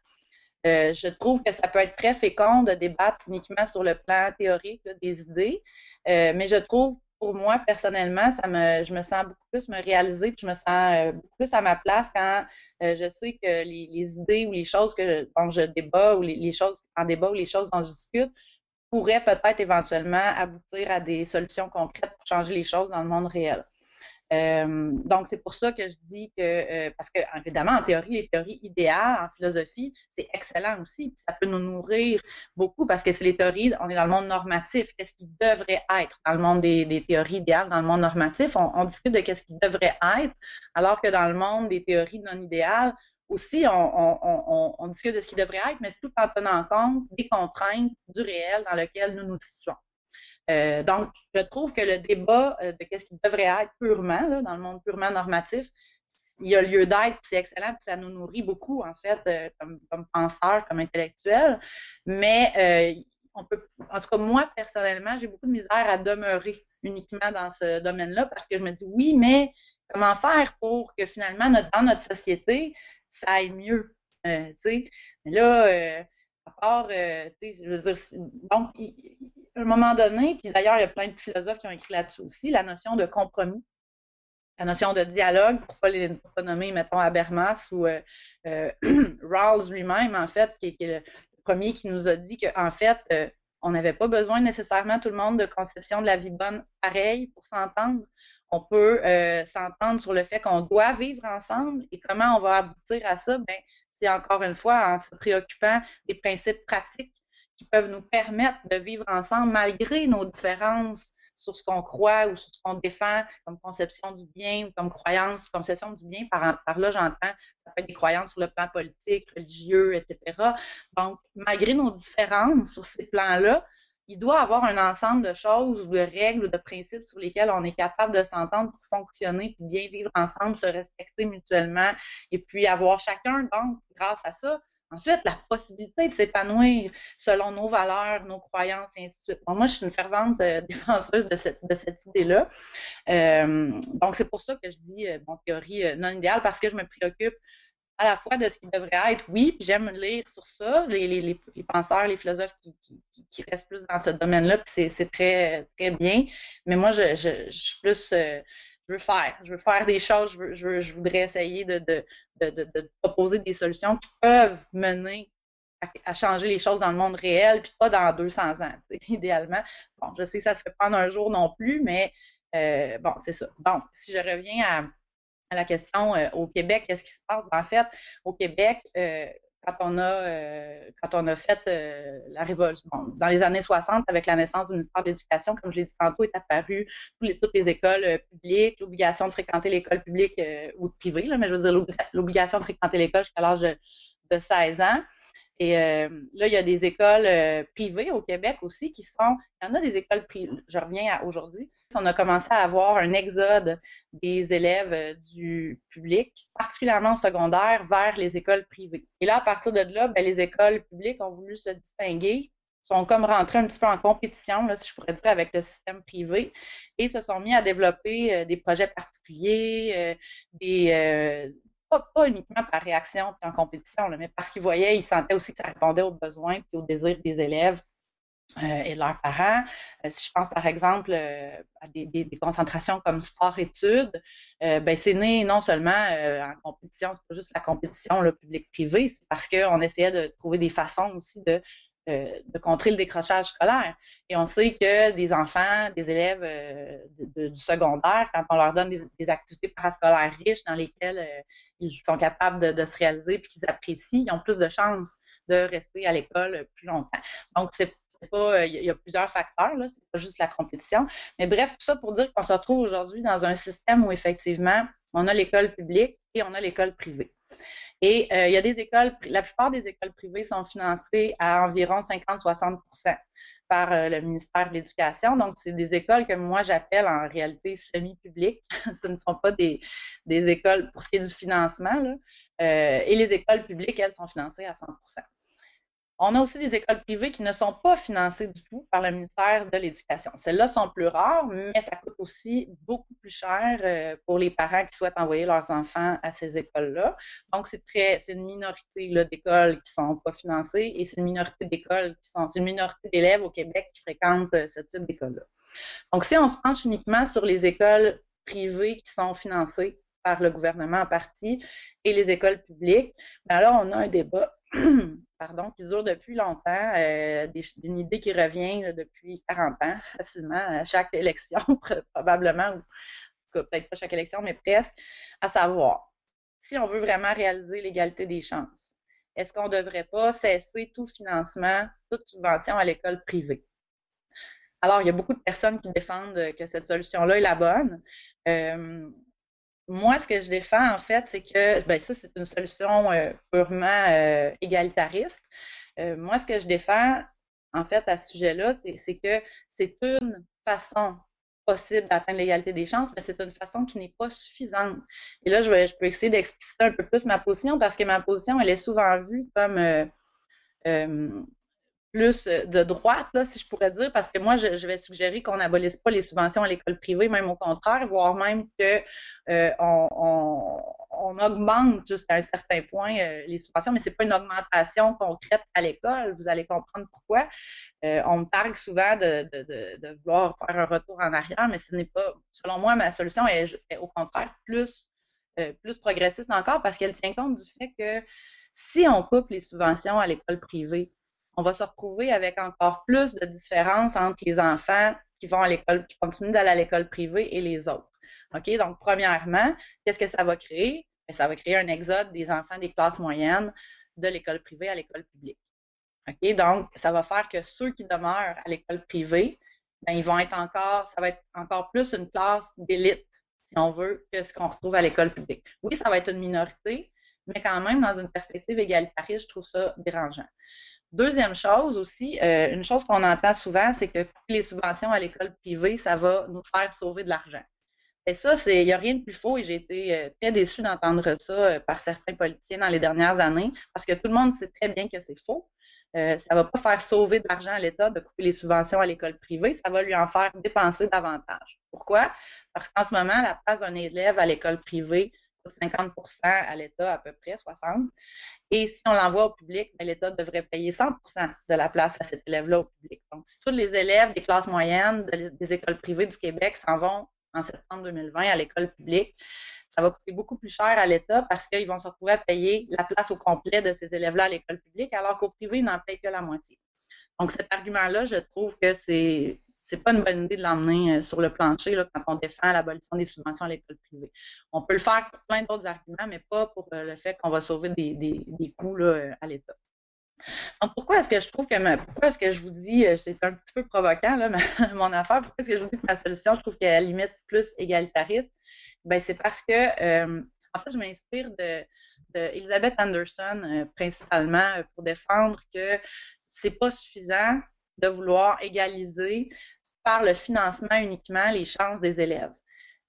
Euh, je trouve que ça peut être très fécond de débattre uniquement sur le plan théorique des idées, euh, mais je trouve, pour moi personnellement, ça me, je me sens beaucoup plus me réaliser, puis je me sens beaucoup plus à ma place quand je sais que les, idées ou les choses que dont je débat ou les, choses en débat ou les choses dont je discute pourraient peut-être éventuellement aboutir à des solutions concrètes pour changer les choses dans le monde réel. Euh, donc, c'est pour ça que je dis que, euh, parce que, évidemment, en théorie, les théories idéales en philosophie, c'est excellent aussi. Ça peut nous nourrir beaucoup parce que c'est les théories, on est dans le monde normatif. Qu'est-ce qui devrait être dans le monde des, théories idéales, dans le monde normatif? On, discute de qu'est-ce qui devrait être, alors que dans le monde des théories non idéales, aussi, on, on discute de ce qui devrait être, mais tout en tenant compte des contraintes du réel dans lequel nous nous situons. Euh, donc, je trouve que le débat euh, de qu'est-ce qui devrait être purement, dans le monde purement normatif, il y a lieu d'être, c'est excellent, puis ça nous nourrit beaucoup, en fait, euh, comme, comme penseurs, comme intellectuels. Mais on peut, en tout cas, moi, personnellement, j'ai beaucoup de misère à demeurer uniquement dans ce domaine-là parce que je me dis, oui, mais comment faire pour que finalement, dans notre société, ça aille mieux? tu sais, là, à part, tu sais, je veux dire, donc, à un moment donné, puis d'ailleurs, il y a plein de philosophes qui ont écrit là-dessus aussi, la notion de compromis, la notion de dialogue, pour ne pas, pas nommer, mettons, Habermas ou euh, euh Rawls lui-même, en fait, qui, est le premier qui nous a dit qu'en fait, euh, on n'avait pas besoin nécessairement tout le monde de conception de la vie bonne pareil pour s'entendre. on peut s'entendre sur le fait qu'on doit vivre ensemble et comment on va aboutir à ça, ben, c'est encore une fois en se préoccupant des principes pratiques qui peuvent nous permettre de vivre ensemble malgré nos différences sur ce qu'on croit ou sur ce qu'on défend comme conception du bien ou comme croyance, conception du bien. Par, là, j'entends, ça peut être des croyances sur le plan politique, religieux, etc. Donc, malgré nos différences sur ces plans-là, il doit avoir un ensemble de choses, de règles ou de principes sur lesquels on est capable de s'entendre pour fonctionner, puis bien vivre ensemble, se respecter mutuellement, et puis avoir chacun, donc, grâce à ça, Ensuite, la possibilité de s'épanouir selon nos valeurs, nos croyances, et ainsi de suite. moi, je suis une fervente euh, défenseuse de cette, de cette idée-là. Euh, donc, c'est pour ça que je dis, euh, bon, théorie non idéale, parce que je me préoccupe à la fois de ce qui devrait être, oui, puis j'aime lire sur ça, les, les, les, penseurs, les philosophes qui, qui, qui, restent plus dans ce domaine-là, puis c'est très, très bien. Mais moi, je, je, je suis plus je veux faire. Je veux faire des choses, je, veux, je, voudrais essayer de, proposer des solutions qui peuvent mener à, changer les choses dans le monde réel, puis pas dans 200 ans, idéalement. Bon, je sais que ça se fait en un jour non plus, mais euh, bon, c'est ça. Bon, si je reviens à, à la question euh, au Québec, qu'est-ce qui se passe? Ben, en fait, au Québec, euh, quand on a euh, quand on a fait euh, la révolution dans les années 60 avec la naissance du ministère de l'Éducation, comme je l'ai dit tantôt, est apparu toutes les écoles euh, publiques, l'obligation de fréquenter l'école publique ou privée, là, mais je veux dire l'obligation de fréquenter l'école jusqu'à l'âge de, de, 16 ans. Et là, il y a des écoles privées au Québec aussi qui sont. Il y en a des écoles privées. Je reviens à aujourd'hui. On a commencé à avoir un exode des élèves euh, du public, particulièrement au secondaire, vers les écoles privées. Et là, à partir de là, ben, les écoles publiques ont voulu se distinguer sont comme rentrés un petit peu en compétition, si je pourrais dire, avec le système privé et se sont mis à développer des projets particuliers, des, pas, uniquement par réaction et en compétition, mais parce qu'ils voyaient, ils sentaient aussi que ça répondait aux besoins et aux désirs des élèves euh, et de leurs parents. Euh, si je pense par exemple euh, à des, concentrations comme sport-études, ben, c'est né non seulement en compétition, c'est pas juste la compétition public-privé, c'est parce qu'on essayait de trouver des façons aussi de euh, de contrer le décrochage scolaire. Et on sait que des enfants, des élèves euh, du secondaire, quand on leur donne des, activités parascolaires riches dans lesquelles euh, ils sont capables de, se réaliser et qu'ils apprécient, ils ont plus de chances de rester à l'école plus longtemps. Donc, c'est pas, il y a plusieurs facteurs, là, c'est pas juste la compétition. Mais bref, tout ça pour dire qu'on se retrouve aujourd'hui dans un système où effectivement, on a l'école publique et on a l'école privée. Et euh, il y a des écoles, la plupart des écoles privées sont financées à environ 50-60% par euh, le ministère de l'Éducation. Donc, c'est des écoles que moi j'appelle en réalité semi-publiques. Ce ne sont pas des, écoles pour ce qui est du financement. Euh, et les écoles publiques, elles, sont financées à 100 on a aussi des écoles privées qui ne sont pas financées du tout par le ministère de l'Éducation. Celles-là sont plus rares, mais ça coûte aussi beaucoup plus cher euh, pour les parents qui souhaitent envoyer leurs enfants à ces écoles-là. Donc, c'est une minorité d'écoles qui sont pas financées et c'est une minorité d'écoles une minorité d'élèves au Québec qui fréquentent euh, ce type d'école-là. Donc, si on se penche uniquement sur les écoles privées qui sont financées par le gouvernement en partie et les écoles publiques, bien là, on a un débat pardon, qui dure depuis longtemps, euh, une idée qui revient depuis 40 ans facilement à chaque élection, probablement, ou peut-être pas chaque élection, mais presque, à savoir, si on veut vraiment réaliser l'égalité des chances, est-ce qu'on ne devrait pas cesser tout financement, toute subvention à l'école privée? Alors, il y a beaucoup de personnes qui défendent que cette solution-là est la bonne. Euh, moi, ce que je défends, en fait, c'est que ben, ça, c'est une solution euh, purement euh, égalitariste. Euh, moi, ce que je défends, en fait, à ce sujet-là, c'est que c'est une façon possible d'atteindre l'égalité des chances, mais c'est une façon qui n'est pas suffisante. Et là, je, vais, je peux essayer d'expliciter un peu plus ma position parce que ma position, elle est souvent vue comme plus euh, de droite, là, si je pourrais dire, parce que moi, je, vais suggérer qu'on n'abolisse pas les subventions à l'école privée, même au contraire, voire même que euh, on, augmente jusqu'à un certain point euh, les subventions, mais c'est pas une augmentation concrète à l'école. Vous allez comprendre pourquoi. on me targue souvent de, vouloir faire un retour en arrière, mais ce n'est pas, selon moi, ma solution est, est au contraire plus, plus progressiste encore parce qu'elle tient compte du fait que si on coupe les subventions à l'école privée, on va se retrouver avec encore plus de différences entre les enfants qui vont à l'école, qui continuent d'aller à l'école privée et les autres. OK? Donc, premièrement, qu'est-ce que ça va créer? Ben, ça va créer un exode des enfants des classes moyennes de l'école privée à l'école publique. OK? Donc, ça va faire que ceux qui demeurent à l'école privée, ben, ils vont être encore, ça va être encore plus une classe d'élite, si on veut, que ce qu'on retrouve à l'école publique. Oui, ça va être une minorité, mais quand même, dans une perspective égalitariste, je trouve ça dérangeant. Deuxième chose aussi, euh, une chose qu'on entend souvent, c'est que les subventions à l'école privée, ça va nous faire sauver de l'argent. Et ça, il n'y a rien de plus faux et j'ai été euh, très déçue d'entendre ça euh, par certains politiciens dans les dernières années parce que tout le monde sait très bien que c'est faux. ça ne va pas faire sauver de l'argent à l'État de couper les subventions à l'école privée, ça va lui en faire dépenser davantage. Pourquoi? Parce qu'en ce moment, la place d'un élève à l'école privée 50% à l'État à peu près, 60 et si on l'envoie au public, ben, l'État devrait payer 100% de la place à cet élève-là au public. Donc, si tous les élèves des classes moyennes des écoles privées du Québec s'en vont en septembre 2020 à l'école publique, ça va coûter beaucoup plus cher à l'État parce qu'ils vont se retrouver à payer la place au complet de ces élèves-là à l'école publique, alors qu'au privé, ils n'en payent que la moitié. Donc, cet argument-là, je trouve que c'est c'est pas une bonne idée de l'emmener euh, sur le plancher quand on défend l'abolition des subventions à l'école privée. On peut le faire pour plein d'autres arguments, mais pas pour euh, le fait qu'on va sauver des, des, coûts là, à l'État. Donc, pourquoi est-ce que je trouve que pourquoi est-ce que je vous dis, euh, c'est un petit peu provoquant, là, mon affaire, pourquoi est-ce que je vous dis que ma solution, je trouve qu'elle est limite plus égalitariste? Ben, c'est parce que, en fait, je m'inspire de, de, Anderson, principalement, pour défendre que c'est pas suffisant de vouloir égaliser par le financement uniquement les chances des élèves.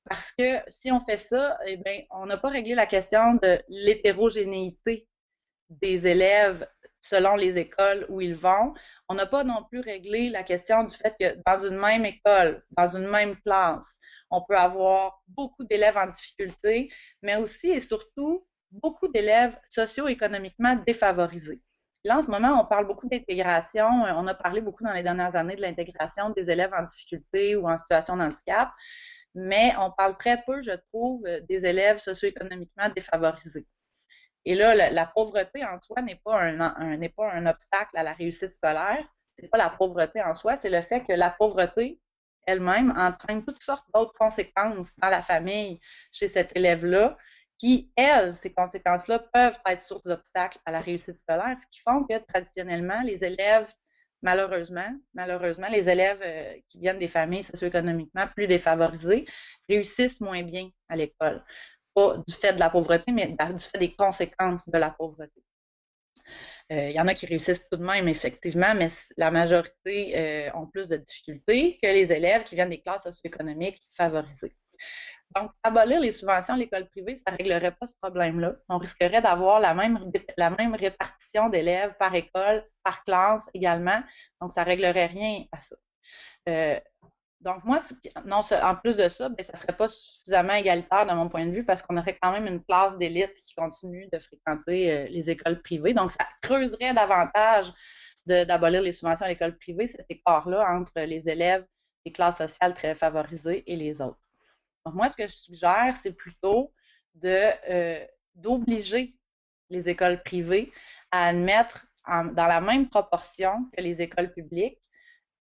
Parce que si on fait ça, eh bien, on n'a pas réglé la question de l'hétérogénéité des élèves selon les écoles où ils vont. On n'a pas non plus réglé la question du fait que dans une même école, dans une même classe, on peut avoir beaucoup d'élèves en difficulté, mais aussi et surtout beaucoup d'élèves socio-économiquement défavorisés. Là, en ce moment, on parle beaucoup d'intégration. Euh, on a parlé beaucoup dans les dernières années de l'intégration des élèves en difficulté ou en situation de handicap, mais on parle très peu, je trouve, euh, des élèves socio-économiquement défavorisés. Et là, la, pauvreté en soi n'est pas un, n'est pas un obstacle à la réussite scolaire. C'est pas la pauvreté en soi, c'est le fait que la pauvreté elle-même entraîne toutes sortes d'autres conséquences dans la famille chez cet élève-là qui, elles, ces conséquences-là peuvent être source d'obstacles à la réussite scolaire, ce qui font que traditionnellement, les élèves, malheureusement, malheureusement, les élèves euh, qui viennent des familles socio-économiquement plus défavorisées réussissent moins bien à l'école. Pas du fait de la pauvreté, mais du fait des conséquences de la pauvreté. Euh, il y en a qui réussissent tout de même, effectivement, mais la majorité euh, ont plus de difficultés que les élèves qui viennent des classes socio-économiques favorisées. Donc, abolir les subventions à l'école privée, ça ne réglerait pas ce problème-là. On risquerait d'avoir la même, la même répartition d'élèves par école, par classe également. Donc, ça ne réglerait rien à ça. Euh, donc, moi, non, en plus de ça, ben, ça ne serait pas suffisamment égalitaire de mon point de vue parce qu'on aurait quand même une classe d'élite qui continue de fréquenter euh, les écoles privées. Donc, ça creuserait davantage d'abolir les subventions à l'école privée, cet écart-là entre les élèves des classes sociales très favorisées et les autres. Donc, moi, ce que je suggère, c'est plutôt de euh, d'obliger les écoles privées à admettre dans la même proportion que les écoles publiques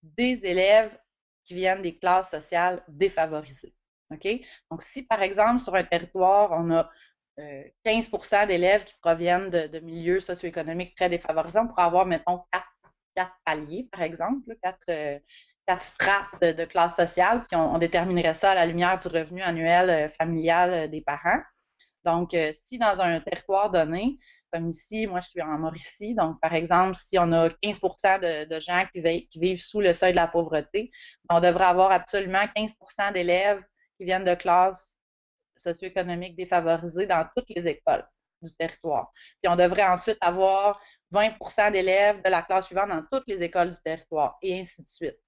des élèves qui viennent des classes sociales défavorisées. OK? Donc, si par exemple, sur un territoire, on a 15% euh, d'élèves qui proviennent de, milieux socio-économiques très défavorisés, on pourrait avoir, mettons, quatre, paliers, par exemple, quatre, euh, quatre strates de, classe sociale, puis on, déterminerait ça à la lumière du revenu annuel euh, familial euh, des parents. Donc, euh, si dans un territoire donné, comme ici, moi je suis en Mauricie, donc par exemple, si on a 15% de, gens qui, vivent sous le seuil de la pauvreté, on devrait avoir absolument 15% d'élèves qui viennent de classes socio-économiques défavorisées dans toutes les écoles du territoire. Puis on devrait ensuite avoir 20% d'élèves de la classe suivante dans toutes les écoles du territoire, et ainsi de suite.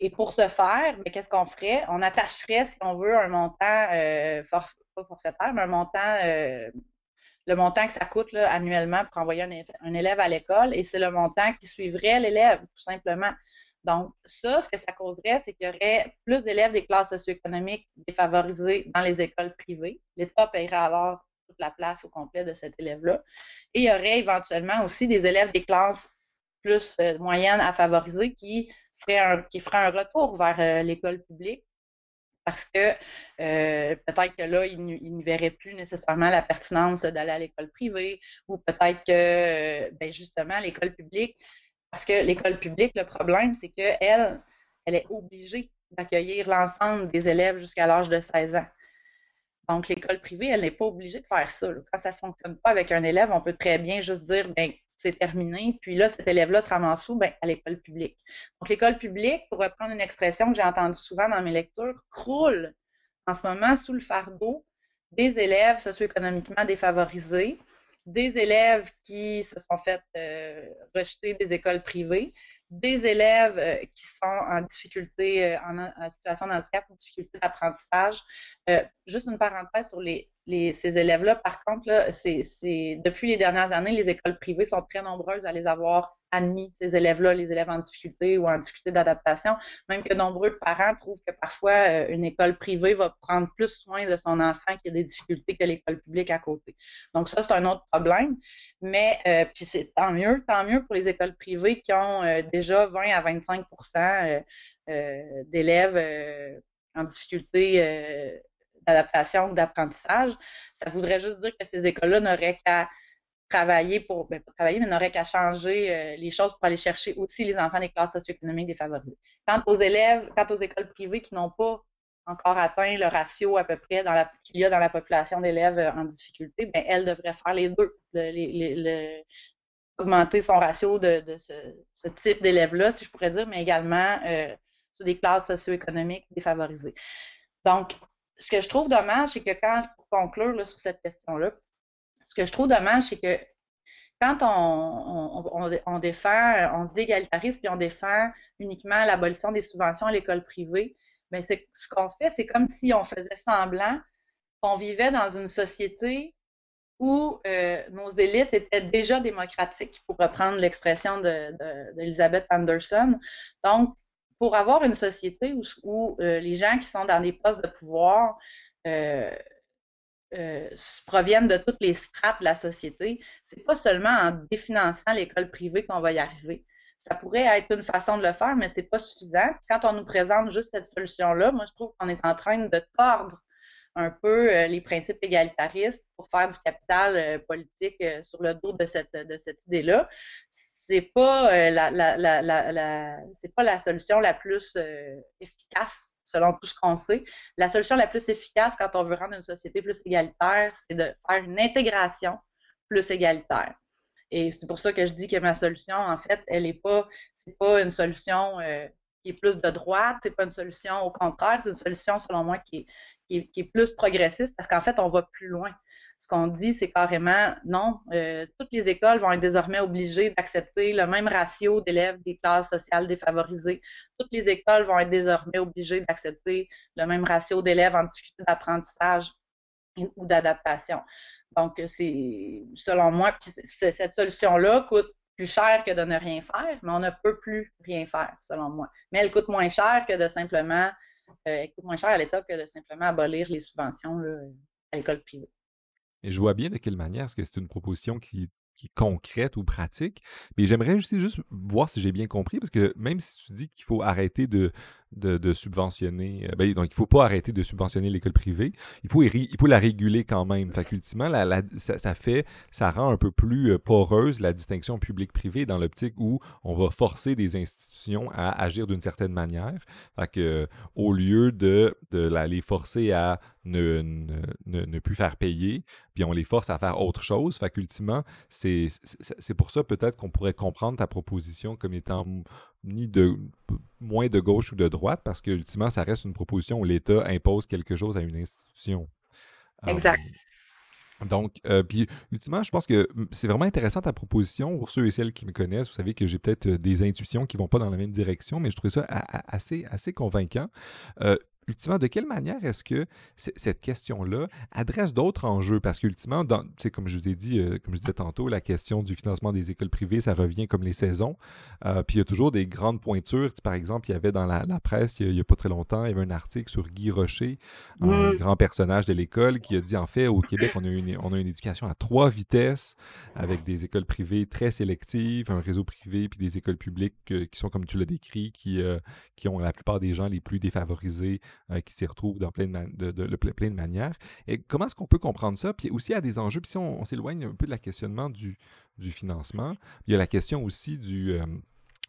Et pour ce faire, mais qu'est-ce qu'on ferait? On attacherait, si on veut, un montant, euh, pas forfaitaire, mais euh, le montant que ça coûte annuellement pour envoyer un, élève à l'école, et c'est le montant qui suivrait l'élève, tout simplement. Donc, ça, ce que ça causerait, c'est qu'il y aurait plus d'élèves des classes socio-économiques défavorisées dans les écoles privées. L'État paierait alors toute la place au complet de cet élève-là. Et il y aurait éventuellement aussi des élèves des classes plus euh, moyennes à favoriser qui qui ferait un retour vers euh, l'école publique parce que euh, peut-être que là, il n'y verrait plus nécessairement la pertinence d'aller à l'école privée ou peut-être que, euh, ben justement, l'école publique, parce que l'école publique, le problème, c'est qu'elle, elle est obligée d'accueillir l'ensemble des élèves jusqu'à l'âge de 16 ans. Donc, l'école privée, elle n'est pas obligée de faire ça. Quand ça ne fonctionne pas avec un élève, on peut très bien juste dire, ben, c'est terminé, puis là, cet élève-là se ramasse où? Ben, à l'école publique. Donc, l'école publique, pour reprendre une expression que j'ai entendue souvent dans mes lectures, croule en ce moment sous le fardeau des élèves socio-économiquement défavorisés, des élèves qui se sont fait euh, rejeter des écoles privées, des élèves euh, qui sont en difficulté, euh, en, situation de handicap ou difficulté d'apprentissage. juste une parenthèse sur les, ces élèves-là, par contre, c'est, depuis les dernières années, les écoles privées sont très nombreuses à les avoir admis, ces élèves-là, les élèves en difficulté ou en difficulté d'adaptation, même que nombreux parents trouvent que parfois euh, une école privée va prendre plus soin de son enfant qui a des difficultés que l'école publique à côté. Donc ça, c'est un autre problème. Mais euh, puis c'est tant mieux, tant mieux pour les écoles privées qui ont euh, déjà 20 à 25% d'élèves en difficulté d'adaptation ou d'apprentissage. Ça voudrait juste dire que ces écoles-là n'auraient qu'à travailler pour, ben, travailler, mais n'auraient qu'à changer euh, les choses pour aller chercher aussi les enfants des classes socio-économiques défavorisées. Quant aux élèves, quant aux écoles privées qui n'ont pas encore atteint le ratio à peu près qu'il y a dans la population d'élèves euh, en difficulté, ben, elles devraient faire les deux. augmenter son ratio de, ce, type d'élèves-là, si je pourrais dire, mais également euh, sur des classes socio-économiques défavorisées. Donc, ce que je trouve dommage, c'est que quand, pour conclure sur cette question-là, ce que je trouve dommage, c'est que quand on, défend, on se dit égalitariste, puis on défend uniquement l'abolition des subventions à l'école privée, mais c'est ce qu'on fait, c'est comme si on faisait semblant qu'on vivait dans une société où euh, nos élites étaient déjà démocratiques, pour reprendre l'expression d'Elizabeth Anderson. Donc, pour avoir une société où, euh, les gens qui sont dans des postes de pouvoir euh, euh, proviennent de toutes les strates de la société, c'est pas seulement en définançant l'école privée qu'on va y arriver. Ça pourrait être une façon de le faire, mais c'est pas suffisant. Quand on nous présente juste cette solution-là, moi je trouve qu'on est en train de tordre un peu les principes égalitaristes pour faire du capital politique sur le dos de cette, idée-là c'est pas euh, pas la solution la plus euh, efficace selon tout ce qu'on sait. La solution la plus efficace quand on veut rendre une société plus égalitaire, c'est de faire une intégration plus égalitaire. Et c'est pour ça que je dis que ma solution, en fait, elle est pas, c'est pas une solution euh, qui est plus de droite, c'est pas une solution au contraire, c'est une solution selon moi qui est plus progressiste parce qu'en fait, on va plus loin ce qu'on dit, c'est carrément non, euh, toutes les écoles vont être désormais obligées d'accepter le même ratio d'élèves des classes sociales défavorisées. Toutes les écoles vont être désormais obligées d'accepter le même ratio d'élèves en difficulté d'apprentissage ou d'adaptation. Donc, c'est selon moi, cette solution-là coûte plus cher que de ne rien faire, mais on ne peut plus rien faire, selon moi. Mais elle coûte moins cher que de simplement, euh, elle coûte moins cher à l'État que de simplement abolir les subventions à l'école privée. Et je vois bien de quelle manière est-ce que c'est une proposition qui, est concrète ou pratique. Mais j'aimerais aussi juste voir si j'ai bien compris, parce que même si tu dis qu'il faut arrêter de, de, subventionner. Euh, ben, donc, il ne faut pas arrêter de subventionner l'école privée. Il faut, la réguler quand même. La, ça, fait, ça rend un peu plus euh, poreuse la distinction public-privé dans l'optique où on va forcer des institutions à agir d'une certaine manière. Fait que, au lieu de, les forcer à ne, plus faire payer, puis on les force à faire autre chose. Facultivement, c'est pour ça peut-être qu'on pourrait comprendre ta proposition comme étant ni de moins de gauche ou de droite, parce que ultimement, ça reste une proposition où l'État impose quelque chose à une institution. Exact. donc, euh, puis ultimement, je pense que c'est vraiment intéressant ta proposition. Pour ceux et celles qui me connaissent, vous savez que j'ai peut-être euh, des intuitions qui ne vont pas dans la même direction, mais je trouve ça assez, assez convaincant. Euh, ultimement, de quelle manière est-ce que cette question-là adresse d'autres enjeux? Parce qu'ultimement, comme je vous ai dit, euh, comme je disais tantôt, la question du financement des écoles privées, ça revient comme les saisons. Euh, puis il y a toujours des grandes pointures. Par exemple, il y avait dans la, presse, il n'y a, pas très longtemps, il y avait un article sur Guy Rocher, un grand personnage de l'école, qui a dit, en fait, au Québec, on a, une, on a une éducation à trois vitesses, avec des écoles privées très sélectives, un réseau privé, puis des écoles publiques euh, qui sont, comme tu l'as décrit, qui, qui ont la plupart des gens les plus défavorisés qui s'y retrouvent dans plein de, de, plein de manières. Et comment est-ce qu'on peut comprendre ça? Puis aussi, il y a des enjeux, puis si on, s'éloigne un peu de la questionnement du, financement, il y a la question aussi du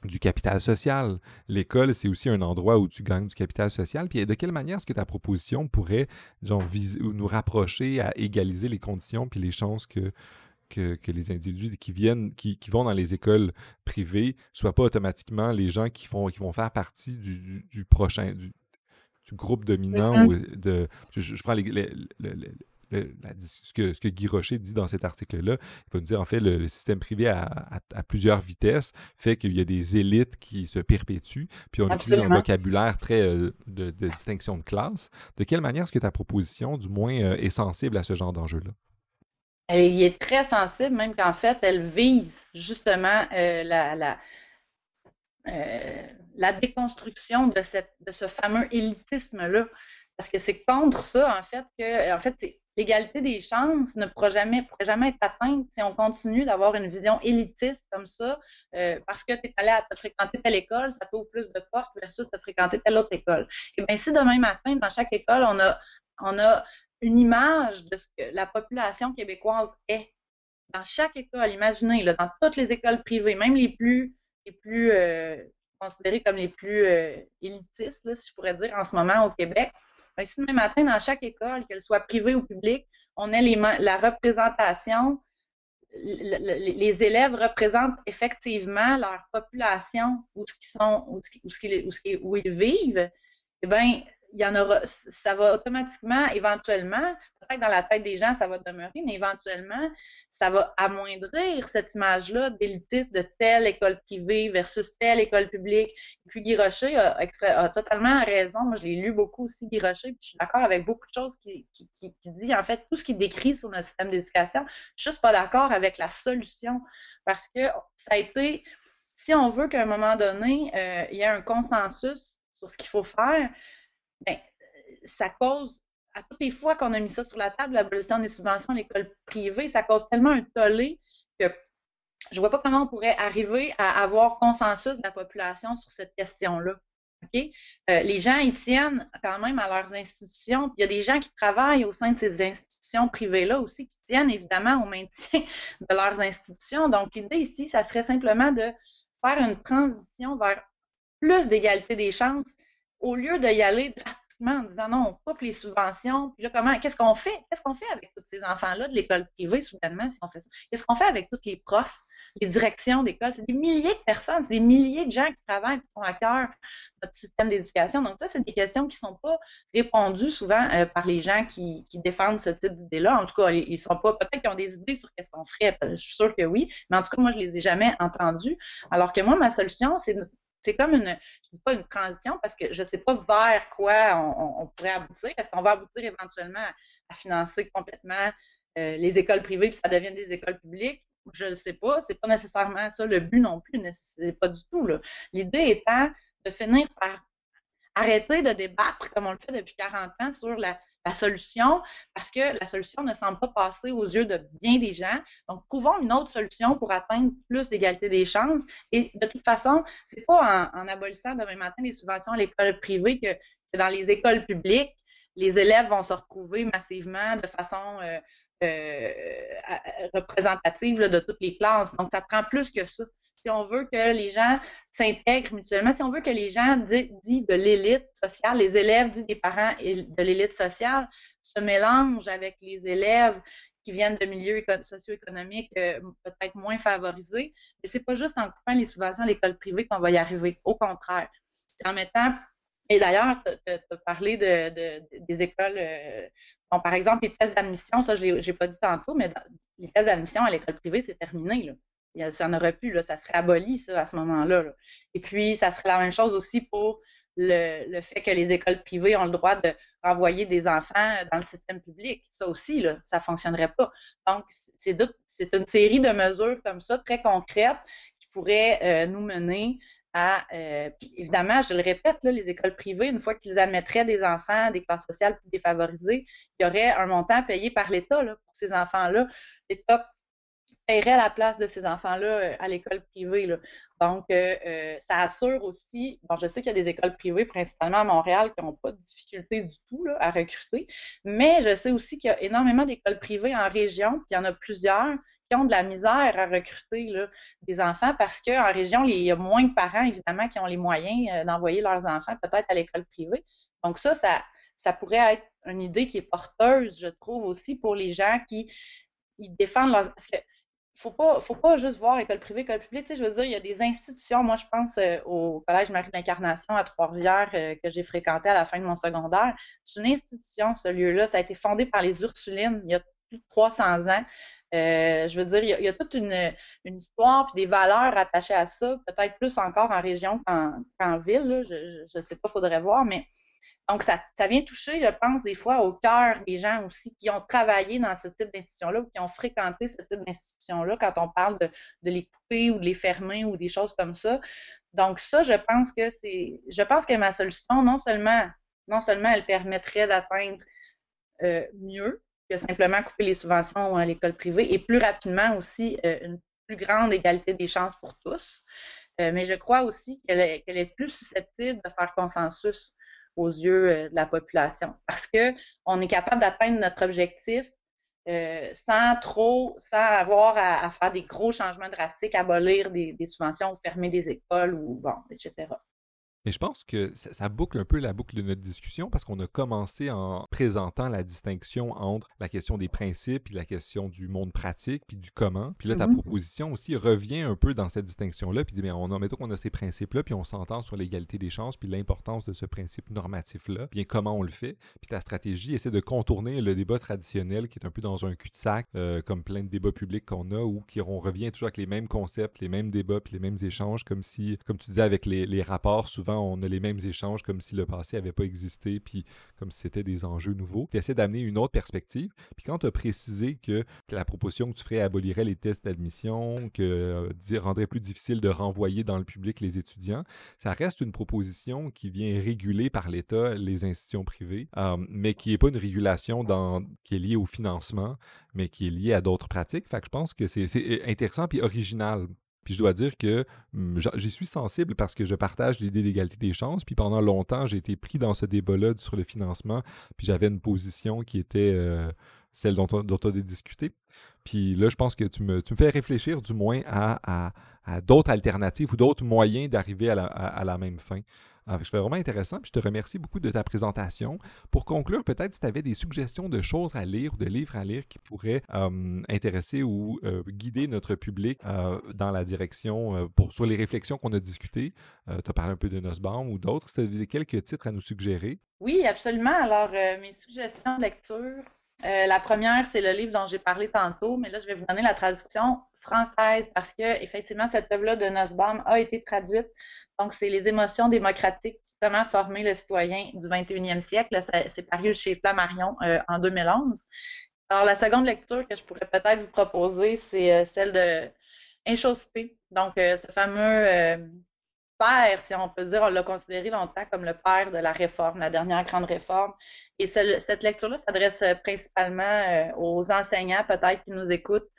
du capital social. L'école, c'est aussi un endroit où tu gagnes du capital social. Puis de quelle manière est-ce que ta proposition pourrait genre, nous rapprocher à égaliser les conditions puis les chances que, les individus qui viennent, qui, vont dans les écoles privées, soient pas automatiquement les gens qui, font, qui vont faire partie du, prochain, groupe dominant. Ou de, je, prends les, ce, que, ce, que, Guy Rocher dit dans cet article-là, il va nous dire en fait le, système privé à, plusieurs vitesses fait qu'il y a des élites qui se perpétuent, puis on utilise un vocabulaire très euh, de, distinction de classe. De quelle manière est-ce que ta proposition, du moins, euh, est sensible à ce genre d'enjeu-là? Elle est très sensible, même qu'en fait, elle vise justement euh, la, la, la, déconstruction de, cette, de ce fameux élitisme-là. Parce que c'est contre ça, en fait, que en fait, l'égalité des chances ne pourra jamais, pourrait jamais être atteinte si on continue d'avoir une vision élitiste comme ça, euh, parce que tu es allé à te fréquenter telle école, ça t'ouvre plus de portes versus te fréquenter telle autre école. Et bien, si demain matin, dans chaque école, on a, on a une image de ce que la population québécoise est, dans chaque école, imaginez, dans toutes les écoles privées, même les plus, les plus euh, considérées comme les plus euh, élitistes, si je pourrais dire, en ce moment au Québec, ben, si demain matin, dans chaque école, qu'elle soit privée ou publique, on ait la représentation, les élèves représentent effectivement leur population, où, ils sont, où, où ils vivent, eh bien, il y en aura, ça va automatiquement, éventuellement, peut-être dans la tête des gens, ça va demeurer, mais éventuellement, ça va amoindrir cette image-là d'élitiste de telle école privée versus telle école publique. Puis Guy Rocher a, totalement raison. Moi, je l'ai lu beaucoup aussi, Guy Rocher, puis je suis d'accord avec beaucoup de choses qu'il qui, qui, dit, en fait, tout ce qu'il décrit sur notre système d'éducation. Je suis juste pas d'accord avec la solution parce que ça a été, si on veut qu'à un moment donné, euh, il y ait un consensus sur ce qu'il faut faire, ben, ça cause, à toutes les fois qu'on a mis ça sur la table, l'abolition des subventions à l'école privée, ça cause tellement un tollé que je vois pas comment on pourrait arriver à avoir consensus de la population sur cette question-là. Euh, les gens, ils tiennent quand même à leurs institutions. Il y a des gens qui travaillent au sein de ces institutions privées-là aussi qui tiennent évidemment au maintien de leurs institutions. Donc, l'idée ici, ça serait simplement de faire une transition vers plus d'égalité des chances au lieu d'y aller drastiquement en disant non, on coupe les subventions, puis là, comment, qu'est-ce qu'on fait? Qu'est-ce qu'on fait avec tous ces enfants-là de l'école privée, soudainement, si on fait ça? Qu'est-ce qu'on fait avec tous les profs, les directions d'école? C'est des milliers de personnes, c'est des milliers de gens qui travaillent qui font à cœur notre système d'éducation. Donc, ça, c'est des questions qui ne sont pas répondues souvent euh, par les gens qui, défendent ce type d'idées-là. En tout cas, ils sont pas, peut-être qu'ils ont des idées sur qu'est-ce qu'on ferait. Je suis sûre que oui, mais en tout cas, moi, je les ai jamais entendues. Alors que moi, ma solution, c'est c'est comme une, je dis pas une transition parce que je sais pas vers quoi on, pourrait aboutir. Est-ce qu'on va aboutir éventuellement à, financer complètement euh, les écoles privées puis ça devienne des écoles publiques? Je ne sais pas. C'est pas nécessairement ça le but non plus. C'est pas du tout. L'idée étant de finir par arrêter de débattre comme on le fait depuis 40 ans sur la, la solution parce que la solution ne semble pas passer aux yeux de bien des gens. Donc, trouvons une autre solution pour atteindre plus d'égalité des chances. Et de toute façon, c'est pas en, abolissant demain matin les subventions à l'école privée que, dans les écoles publiques, les élèves vont se retrouver massivement de façon euh, euh, représentative de toutes les classes. Donc, ça prend plus que ça si on veut que les gens s'intègrent mutuellement, si on veut que les gens dits de l'élite sociale, les élèves dits des parents de l'élite sociale, se mélangent avec les élèves qui viennent de milieux socio-économiques euh, peut-être moins favorisés. Mais c'est pas juste en coupant les subventions à l'école privée qu'on va y arriver. Au contraire. C'est en mettant et d'ailleurs, tu as parlé de, des écoles, euh, par exemple, les tests d'admission, ça, je n'ai pas dit tantôt, mais les tests d'admission à l'école privée, c'est terminé. Là ça n'aurait plus, là, ça serait aboli, ça, à ce moment-là. Et puis, ça serait la même chose aussi pour le, fait que les écoles privées ont le droit de renvoyer des enfants dans le système public. Ça aussi, là, ça ne fonctionnerait pas. Donc, c'est une série de mesures comme ça, très concrètes, qui pourraient euh, nous mener à, euh, évidemment, je le répète, là, les écoles privées, une fois qu'ils admettraient des enfants des classes sociales plus défavorisées, il y aurait un montant payé par l'État pour ces enfants-là. L'État la place de ces enfants-là euh, à l'école privée. Donc, euh, euh, ça assure aussi, bon, je sais qu'il y a des écoles privées, principalement à Montréal, qui n'ont pas de difficulté du tout à recruter, mais je sais aussi qu'il y a énormément d'écoles privées en région, puis il y en a plusieurs qui ont de la misère à recruter des enfants parce qu'en région, il y a moins de parents, évidemment, qui ont les moyens d'envoyer leurs enfants peut-être à l'école privée. Donc ça, ça, ça pourrait être une idée qui est porteuse, je trouve, aussi pour les gens qui ils défendent leurs faut pas, faut pas juste voir école privée, école publique. Tu sais, je veux dire, il y a des institutions. Moi, je pense euh, au Collège Marie d'Incarnation à Trois-Rivières euh, que j'ai fréquenté à la fin de mon secondaire. C'est une institution, ce lieu-là. Ça a été fondé par les Ursulines il y a plus de 300 ans. Euh, je veux dire, il y a, toute une, histoire et des valeurs attachées à ça, peut-être plus encore en région qu'en ville. Je ne sais pas, faudrait voir, mais donc, ça, vient toucher, je pense, des fois au cœur des gens aussi qui ont travaillé dans ce type d'institution-là ou qui ont fréquenté ce type d'institution-là quand on parle de, les couper ou de les fermer ou des choses comme ça. Donc, ça, je pense que c'est. Je pense que ma solution, non seulement, non seulement elle permettrait d'atteindre euh, mieux que simplement couper les subventions à l'école privée et plus rapidement aussi euh, une plus grande égalité des chances pour tous. Euh, mais je crois aussi qu'elle est, plus susceptible de faire consensus aux yeux euh, de la population. Parce qu'on est capable d'atteindre notre objectif euh, sans trop, sans avoir à, faire des gros changements drastiques, abolir des, des subventions ou fermer des écoles ou bon, etc. Mais je pense que ça, boucle un peu la boucle de notre discussion parce qu'on a commencé en présentant la distinction entre la question des principes et la question du monde pratique puis du comment. Puis là, ta mm-hmm. proposition aussi revient un peu dans cette distinction-là puis dit, bien, on a, mettons qu'on a ces principes-là puis on s'entend sur l'égalité des chances puis l'importance de ce principe normatif-là. Bien, comment on le fait? Puis ta stratégie essaie de contourner le débat traditionnel qui est un peu dans un cul-de-sac, euh, comme plein de débats publics qu'on a ou qui on revient toujours avec les mêmes concepts, les mêmes débats puis les mêmes échanges comme si, comme tu disais avec les, les rapports, souvent on a les mêmes échanges comme si le passé n'avait pas existé, puis comme si c'était des enjeux nouveaux. Tu essaies d'amener une autre perspective. Puis quand tu as précisé que, la proposition que tu ferais abolirait les tests d'admission, que euh, rendrait plus difficile de renvoyer dans le public les étudiants, ça reste une proposition qui vient réguler par l'État les institutions privées, euh, mais qui n'est pas une régulation qui est liée au financement, mais qui est liée à d'autres pratiques. Fait que je pense que c'est intéressant puis original puis je dois dire que hum, j'y suis sensible parce que je partage l'idée d'égalité des chances. Puis pendant longtemps, j'ai été pris dans ce débat-là sur le financement. Puis j'avais une position qui était euh, celle dont on, a discuté. Puis là, je pense que tu me fais réfléchir du moins à, d'autres alternatives ou d'autres moyens d'arriver à la, même fin. Ah, je fais vraiment intéressant. Puis je te remercie beaucoup de ta présentation. Pour conclure, peut-être si tu avais des suggestions de choses à lire ou de livres à lire qui pourraient intéresser ou euh, guider notre public euh, dans la direction euh, pour, sur les réflexions qu'on a discutées. tu as parlé un peu de Nussbaum ou d'autres. Si tu avais quelques titres à nous suggérer? Oui, absolument. Alors, mes suggestions de lecture. La première, c'est le livre dont j'ai parlé tantôt, mais là, je vais vous donner la traduction française parce que, effectivement, cette œuvre-là de Nussbaum a été traduite donc, c'est les émotions démocratiques, comment former le citoyen du 21e siècle. C'est paru chez Flammarion euh, en 2011. Alors, la seconde lecture que je pourrais peut-être vous proposer, c'est euh, celle de Inchospé. Donc, euh, ce fameux père, si on peut dire, on l'a considéré longtemps comme le père de la réforme, la dernière grande réforme. Et cette lecture-là s'adresse principalement aux enseignants, peut-être, qui nous écoutent,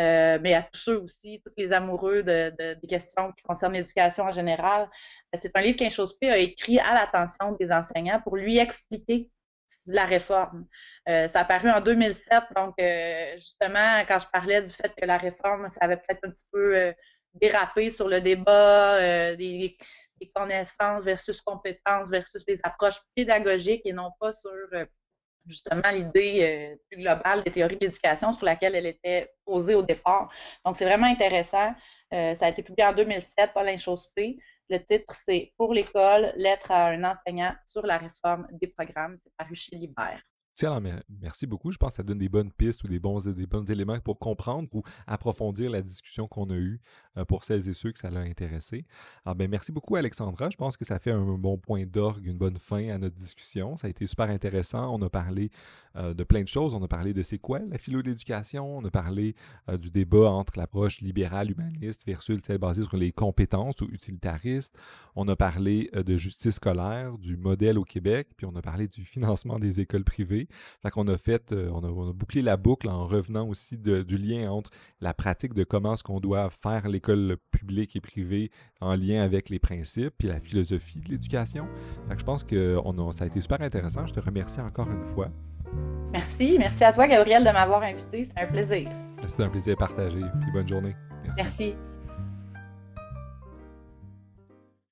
euh, mais à tous ceux aussi, tous les amoureux de, des questions qui concernent l'éducation en général. Euh, c'est un livre qu'un P a écrit à l'attention des enseignants pour lui expliquer la réforme. Euh, ça a paru en 2007, donc justement, quand je parlais du fait que la réforme, ça avait peut-être un petit peu dérapé sur le débat des, des, connaissances versus compétences versus des approches pédagogiques et non pas sur justement l'idée euh, plus globale des théories de l'éducation sur laquelle elle était posée au départ. Donc, c'est vraiment intéressant. Euh, ça a été publié en 2007 par l'Inchospé. Le titre, c'est Pour l'école, lettre à un enseignant sur la réforme des programmes. C'est paru chez Libère merci beaucoup. Je pense que ça donne des bonnes pistes ou des bons, éléments pour comprendre ou approfondir la discussion qu'on a eue euh, pour celles et ceux que ça l'a intéressé. Alors, ben, merci beaucoup, Alexandra. Je pense que ça fait un bon point d'orgue, une bonne fin à notre discussion. Ça a été super intéressant. On a parlé euh, de plein de choses. On a parlé de c'est quoi la philo d'éducation. On a parlé euh, du débat entre l'approche libérale humaniste versus celle basée sur les compétences ou utilitaristes. On a parlé de justice scolaire, du modèle au Québec, puis on a parlé du financement des écoles privées Fait qu'on a fait, euh, on, a, bouclé la boucle en revenant aussi du lien entre la pratique de comment est-ce qu'on doit faire l'école publique et privée en lien avec les principes puis la philosophie de l'éducation. Fait que je pense que ça a été super intéressant. Je te remercie encore une fois. Merci. Merci à toi, Gabriel, de m'avoir invité. C'était un plaisir. C'était un plaisir partagé. Puis bonne journée. Merci.